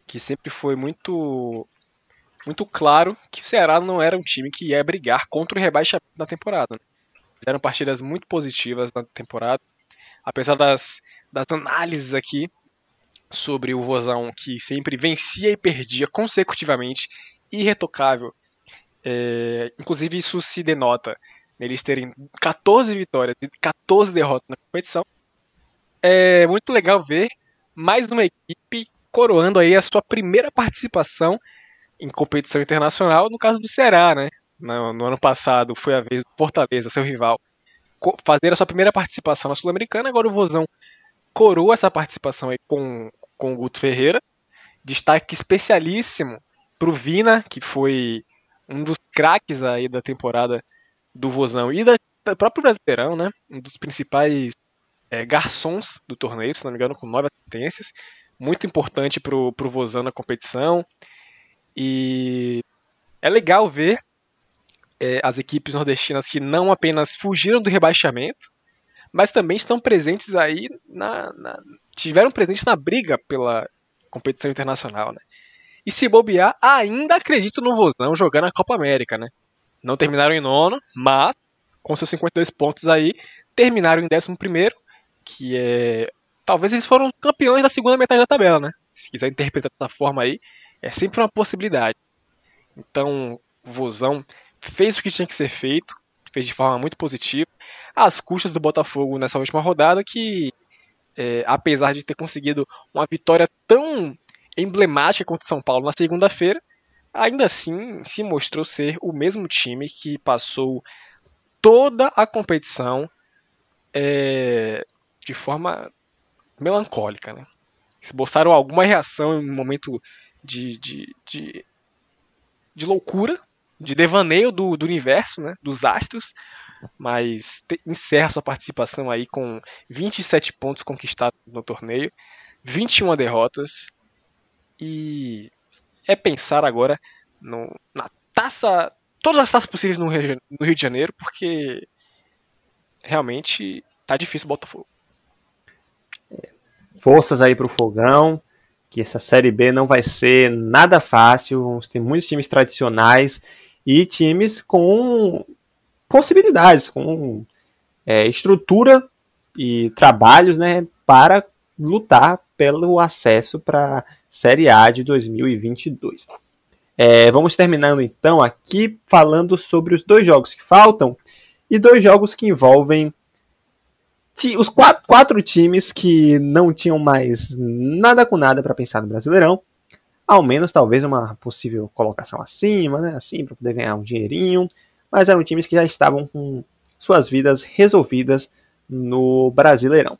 S2: que sempre foi muito muito claro que o Ceará não era um time que ia brigar contra o rebaixamento na temporada. Né? Fizeram partidas muito positivas na temporada, apesar das, das análises aqui sobre o Vozão que sempre vencia e perdia consecutivamente, irretocável. É, inclusive isso se denota eles terem 14 vitórias e 14 derrotas na competição. É muito legal ver mais uma equipe coroando aí a sua primeira participação em competição internacional, no caso do Ceará, né? No, no ano passado foi a vez do Fortaleza, seu rival, fazer a sua primeira participação na Sul-Americana. Agora o Vozão coroa essa participação aí com, com o Guto Ferreira. Destaque especialíssimo para o Vina, que foi um dos craques aí da temporada do Vozão e da, do próprio Brasileirão, né? Um dos principais é, garçons do torneio, se não me engano, com nove assistências. Muito importante pro, pro Vozão na competição. E é legal ver é, as equipes nordestinas que não apenas fugiram do rebaixamento, mas também estão presentes aí na, na tiveram presentes na briga pela competição internacional, né? E se bobear, ainda acredito no Vozão jogando a Copa América, né? Não terminaram em nono, mas com seus 52 pontos aí, terminaram em décimo primeiro, que é... Talvez eles foram campeões da segunda metade da tabela, né? Se quiser interpretar dessa forma aí, é sempre uma possibilidade. Então, Vozão fez o que tinha que ser feito, fez de forma muito positiva, às custas do Botafogo nessa última rodada, que é, apesar de ter conseguido uma vitória tão emblemática contra o São Paulo na segunda-feira, ainda assim se mostrou ser o mesmo time que passou toda a competição é, de forma melancólica. Né? Esboçaram alguma reação em um momento de, de, de, de loucura, de devaneio do, do universo, né? dos astros, mas te, encerra sua participação aí com 27 pontos conquistados no torneio, 21 derrotas e é pensar agora no, na taça, todas as taças possíveis no Rio, no Rio de Janeiro, porque realmente tá difícil o Botafogo.
S1: Forças aí pro Fogão, que essa Série B não vai ser nada fácil, tem muitos times tradicionais e times com possibilidades, com é, estrutura e trabalhos né, para lutar pelo acesso para a Série A de 2022. É, vamos terminando então aqui falando sobre os dois jogos que faltam e dois jogos que envolvem os quatro, quatro times que não tinham mais nada com nada para pensar no Brasileirão, ao menos talvez uma possível colocação acima, né, assim para poder ganhar um dinheirinho, mas eram times que já estavam com suas vidas resolvidas no Brasileirão.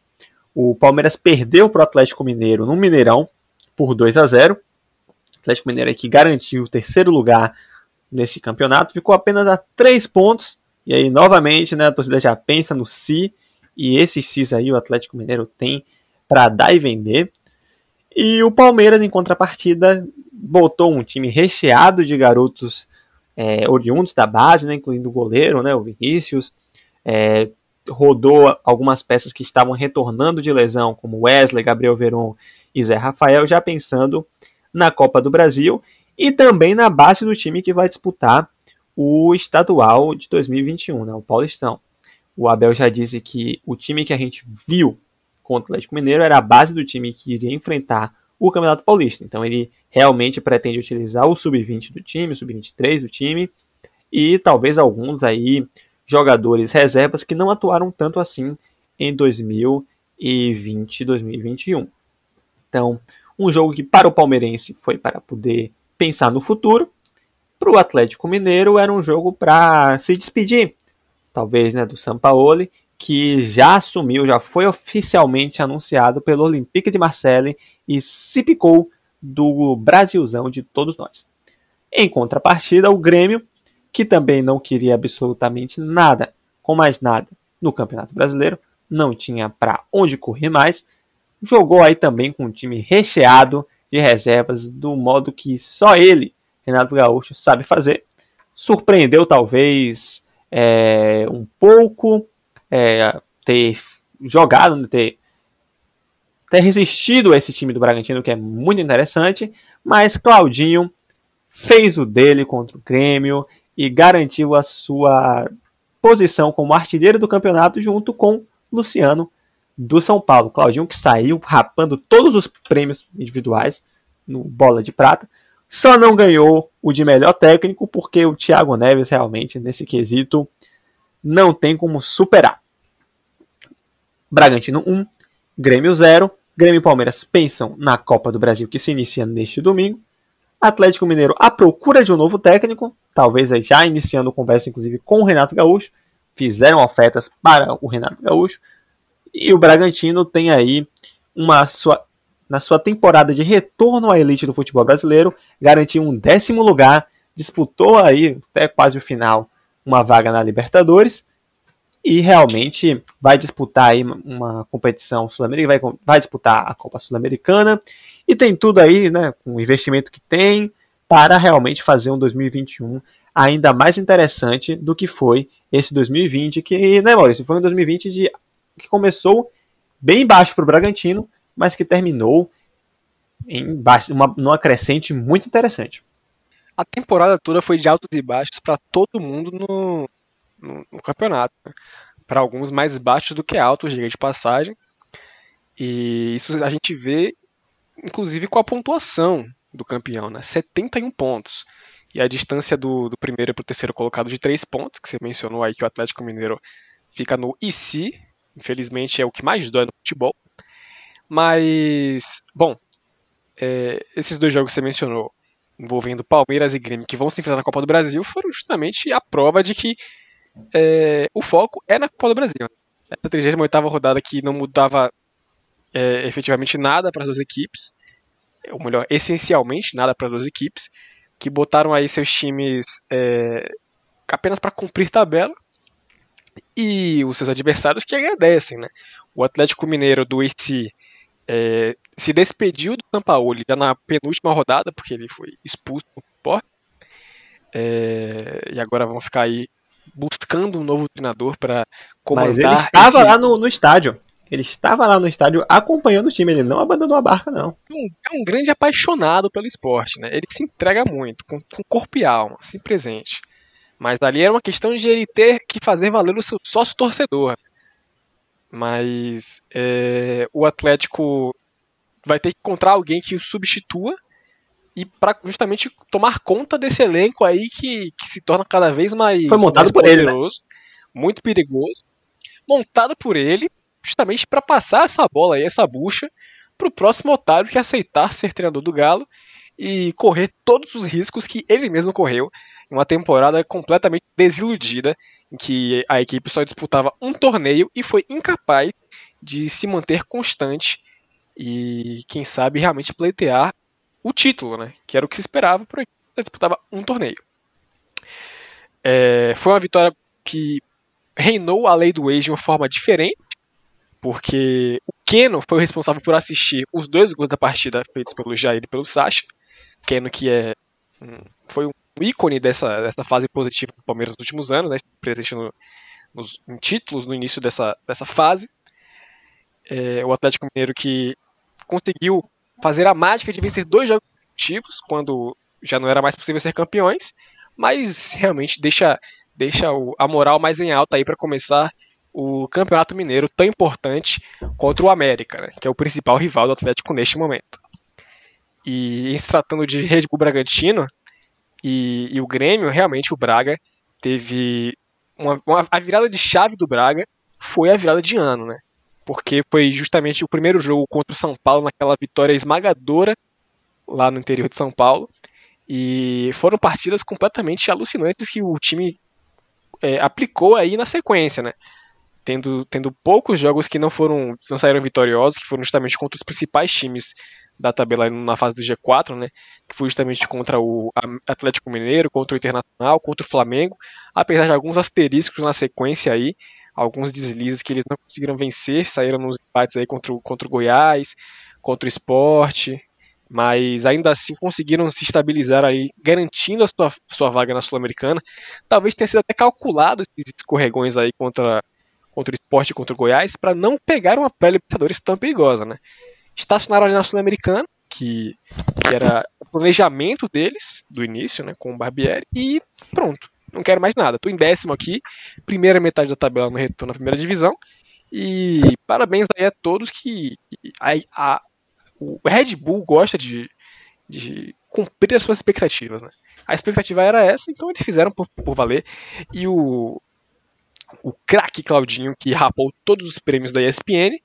S1: O Palmeiras perdeu para o Atlético Mineiro no Mineirão por 2 a 0. O Atlético Mineiro é que garantiu o terceiro lugar nesse campeonato, ficou apenas a 3 pontos. E aí, novamente, né, a torcida já pensa no si, e esse si aí o Atlético Mineiro tem para dar e vender. E o Palmeiras, em contrapartida, botou um time recheado de garotos é, oriundos da base, né, incluindo o goleiro, né, o Vinícius, é, rodou algumas peças que estavam retornando de lesão, como Wesley, Gabriel Veron e Zé Rafael, já pensando na Copa do Brasil e também na base do time que vai disputar o estadual de 2021, né, o Paulistão. O Abel já disse que o time que a gente viu contra o Atlético Mineiro era a base do time que iria enfrentar o Campeonato Paulista. Então ele realmente pretende utilizar o sub-20 do time, o sub-23 do time e talvez alguns aí jogadores reservas que não atuaram tanto assim em 2020 2021. Então, um jogo que para o palmeirense foi para poder pensar no futuro, para o Atlético Mineiro era um jogo para se despedir, talvez né, do Sampaoli, que já assumiu, já foi oficialmente anunciado pelo Olympique de Marseille e se picou do Brasilzão de todos nós. Em contrapartida, o Grêmio, que também não queria absolutamente nada, com mais nada, no Campeonato Brasileiro, não tinha para onde correr mais, jogou aí também com um time recheado de reservas do modo que só ele, Renato Gaúcho, sabe fazer. Surpreendeu talvez é, um pouco é, ter jogado, né, ter ter resistido a esse time do Bragantino, que é muito interessante, mas Claudinho fez o dele contra o Grêmio e garantiu a sua posição como artilheiro do campeonato junto com Luciano do São Paulo. Claudinho que saiu rapando todos os prêmios individuais no Bola de Prata, só não ganhou o de melhor técnico porque o Thiago Neves realmente nesse quesito não tem como superar. Bragantino 1, Grêmio 0. Grêmio e Palmeiras pensam na Copa do Brasil que se inicia neste domingo. Atlético Mineiro à procura de um novo técnico, talvez já iniciando conversa inclusive com o Renato Gaúcho. Fizeram ofertas para o Renato Gaúcho. E o Bragantino tem aí uma sua na sua temporada de retorno à elite do futebol brasileiro, garantiu um décimo lugar, disputou aí até quase o final uma vaga na Libertadores e realmente vai disputar aí uma competição sul-americana, vai, vai disputar a Copa Sul-Americana e tem tudo aí, né, com o investimento que tem para realmente fazer um 2021 ainda mais interessante do que foi esse 2020, que, né, Maurício, foi um 2020 de, que começou bem baixo para o Bragantino, mas que terminou em uma, numa crescente muito interessante.
S2: A temporada toda foi de altos e baixos para todo mundo no, no, no campeonato. Né? Para alguns mais baixos do que altos, diga de passagem. E isso a gente vê, inclusive, com a pontuação do campeão, né? 71 pontos. E a distância do, do primeiro para o terceiro colocado de 3 pontos, que você mencionou aí que o Atlético Mineiro fica no IC. Infelizmente é o que mais dói no futebol. Mas, bom, é, esses dois jogos que você mencionou, envolvendo Palmeiras e Grêmio, que vão se enfrentar na Copa do Brasil, foram justamente a prova de que é, o foco é na Copa do Brasil. Essa 38 rodada que não mudava é, efetivamente nada para as duas equipes, ou melhor, essencialmente nada para as duas equipes, que botaram aí seus times é, apenas para cumprir tabela e os seus adversários que agradecem, né? O Atlético Mineiro do AC é, se despediu do Sampaoli já na penúltima rodada, porque ele foi expulso do. É, e agora vão ficar aí buscando um novo treinador para comandar. Mas
S1: ele estava esse... lá no, no estádio. Ele estava lá no estádio acompanhando o time, ele não abandonou a barca, não.
S2: É um grande apaixonado pelo esporte, né? Ele se entrega muito, com, com corpo e alma, assim presente. Mas ali era uma questão de ele ter que fazer valer o seu sócio torcedor. Mas é, o Atlético vai ter que encontrar alguém que o substitua e para justamente tomar conta desse elenco aí que, que se torna cada vez mais,
S1: Foi montado
S2: mais
S1: por poderoso,
S2: ele, né? muito perigoso, montado por ele justamente para passar essa bola aí, essa bucha, para o próximo otário que aceitar ser treinador do Galo e correr todos os riscos que ele mesmo correu em uma temporada completamente desiludida, em que a equipe só disputava um torneio e foi incapaz de se manter constante e, quem sabe, realmente pleitear o título, né? Que era o que se esperava por que disputava um torneio. É, foi uma vitória que reinou a lei do ex de uma forma diferente, porque o Keno foi o responsável por assistir os dois gols da partida feitos pelo Jair e pelo Sacha. Keno que é foi um ícone dessa, dessa fase positiva do Palmeiras nos últimos anos, né, presente no, nos, em títulos no início dessa, dessa fase. É, o Atlético Mineiro que conseguiu fazer a mágica de vencer dois jogos consecutivos quando já não era mais possível ser campeões, mas realmente deixa, deixa a moral mais em alta aí para começar o Campeonato Mineiro tão importante contra o América, né, que é o principal rival do Atlético neste momento. E em se tratando de Red Bull Bragantino e, e o Grêmio, realmente o Braga teve uma, uma, a virada de chave do Braga foi a virada de ano, né? Porque foi justamente o primeiro jogo contra o São Paulo naquela vitória esmagadora lá no interior de São Paulo. E foram partidas completamente alucinantes que o time é, aplicou aí na sequência, né? tendo, tendo poucos jogos que não foram não saíram vitoriosos, que foram justamente contra os principais times da tabela na fase do G4, né? Que foi justamente contra o Atlético Mineiro, contra o Internacional, contra o Flamengo, apesar de alguns asteriscos na sequência aí, alguns deslizes que eles não conseguiram vencer, saíram nos empates aí contra o, contra o Goiás, contra o Esporte, mas ainda assim conseguiram se estabilizar aí, garantindo a sua, sua vaga na Sul-Americana. Talvez tenha sido até calculado esses escorregões aí contra contra o esporte e contra o Goiás para não pegar uma pré-libertadores tão perigosa, né? Estacionaram ali na Sul-Americana, que, que, era o planejamento deles, do início, né, com o Barbieri, e pronto, não quero mais nada. Tô em décimo aqui, primeira metade da tabela no retorno na primeira divisão, e parabéns aí a todos que, a, a, o Red Bull gosta de, de cumprir as suas expectativas, né? A expectativa era essa, então eles fizeram por, por valer, e o, o craque Claudinho, que rapou todos os prêmios da ESPN,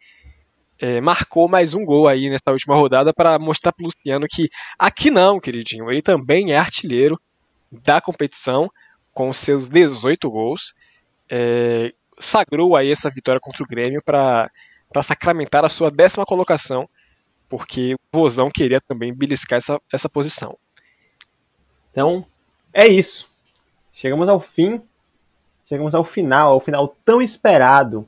S2: é, marcou mais um gol aí nessa última rodada para mostrar para Luciano que aqui não, queridinho, ele também é artilheiro da competição com seus 18 gols. É, sagrou aí essa vitória contra o Grêmio para sacramentar a sua décima colocação, porque o Vozão queria também beliscar essa, essa posição.
S1: Então, é isso. Chegamos ao fim chegamos ao final, ao final tão esperado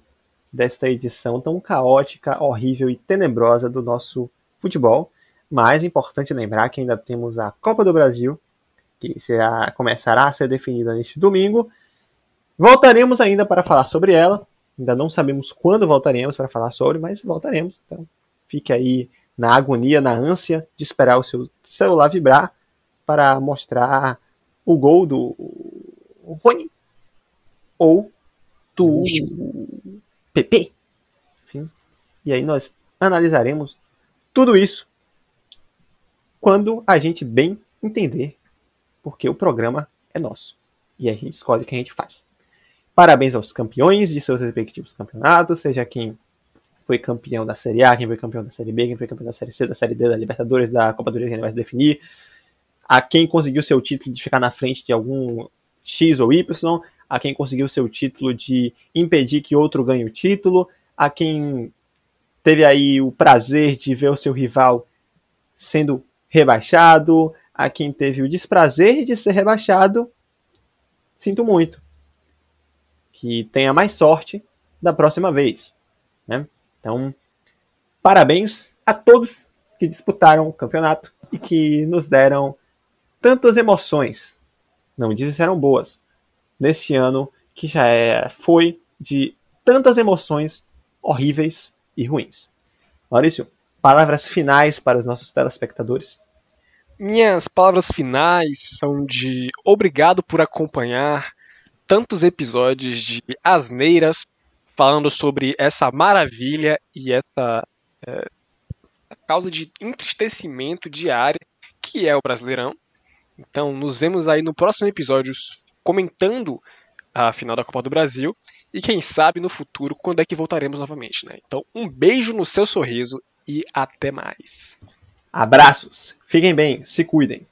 S1: desta edição tão caótica, horrível e tenebrosa do nosso futebol. Mas é importante lembrar que ainda temos a Copa do Brasil, que será, começará a ser definida neste domingo. Voltaremos ainda para falar sobre ela. Ainda não sabemos quando voltaremos para falar sobre, mas voltaremos. Então, fique aí na agonia, na ânsia de esperar o seu celular vibrar para mostrar o gol do Rony ou do PP. E aí nós analisaremos tudo isso quando a gente bem entender, porque o programa é nosso e a gente escolhe o que a gente faz. Parabéns aos campeões de seus respectivos campeonatos, seja quem foi campeão da Série A, quem foi campeão da Série B, quem foi campeão da Série C, da Série D, da Libertadores, da Copa do Rio, quem vai se definir, a quem conseguiu seu título de ficar na frente de algum X ou Y, a quem conseguiu seu título de impedir que outro ganhe o título, a quem teve aí o prazer de ver o seu rival sendo rebaixado, a quem teve o desprazer de ser rebaixado, sinto muito. Que tenha mais sorte da próxima vez. Né? Então, parabéns a todos que disputaram o campeonato e que nos deram tantas emoções. Não dizem se eram boas. Nesse ano que já é, foi de tantas emoções horríveis e ruins. Maurício, palavras finais para os nossos telespectadores.
S2: Minhas palavras finais são de obrigado por acompanhar tantos episódios de asneiras falando sobre essa maravilha e essa é, causa de entristecimento diário que é o Brasileirão. Então, nos vemos aí no próximo episódio comentando a final da Copa do Brasil e quem sabe no futuro quando é que voltaremos novamente, né? Então, um beijo no seu sorriso e até mais.
S1: Abraços, fiquem bem, se cuidem.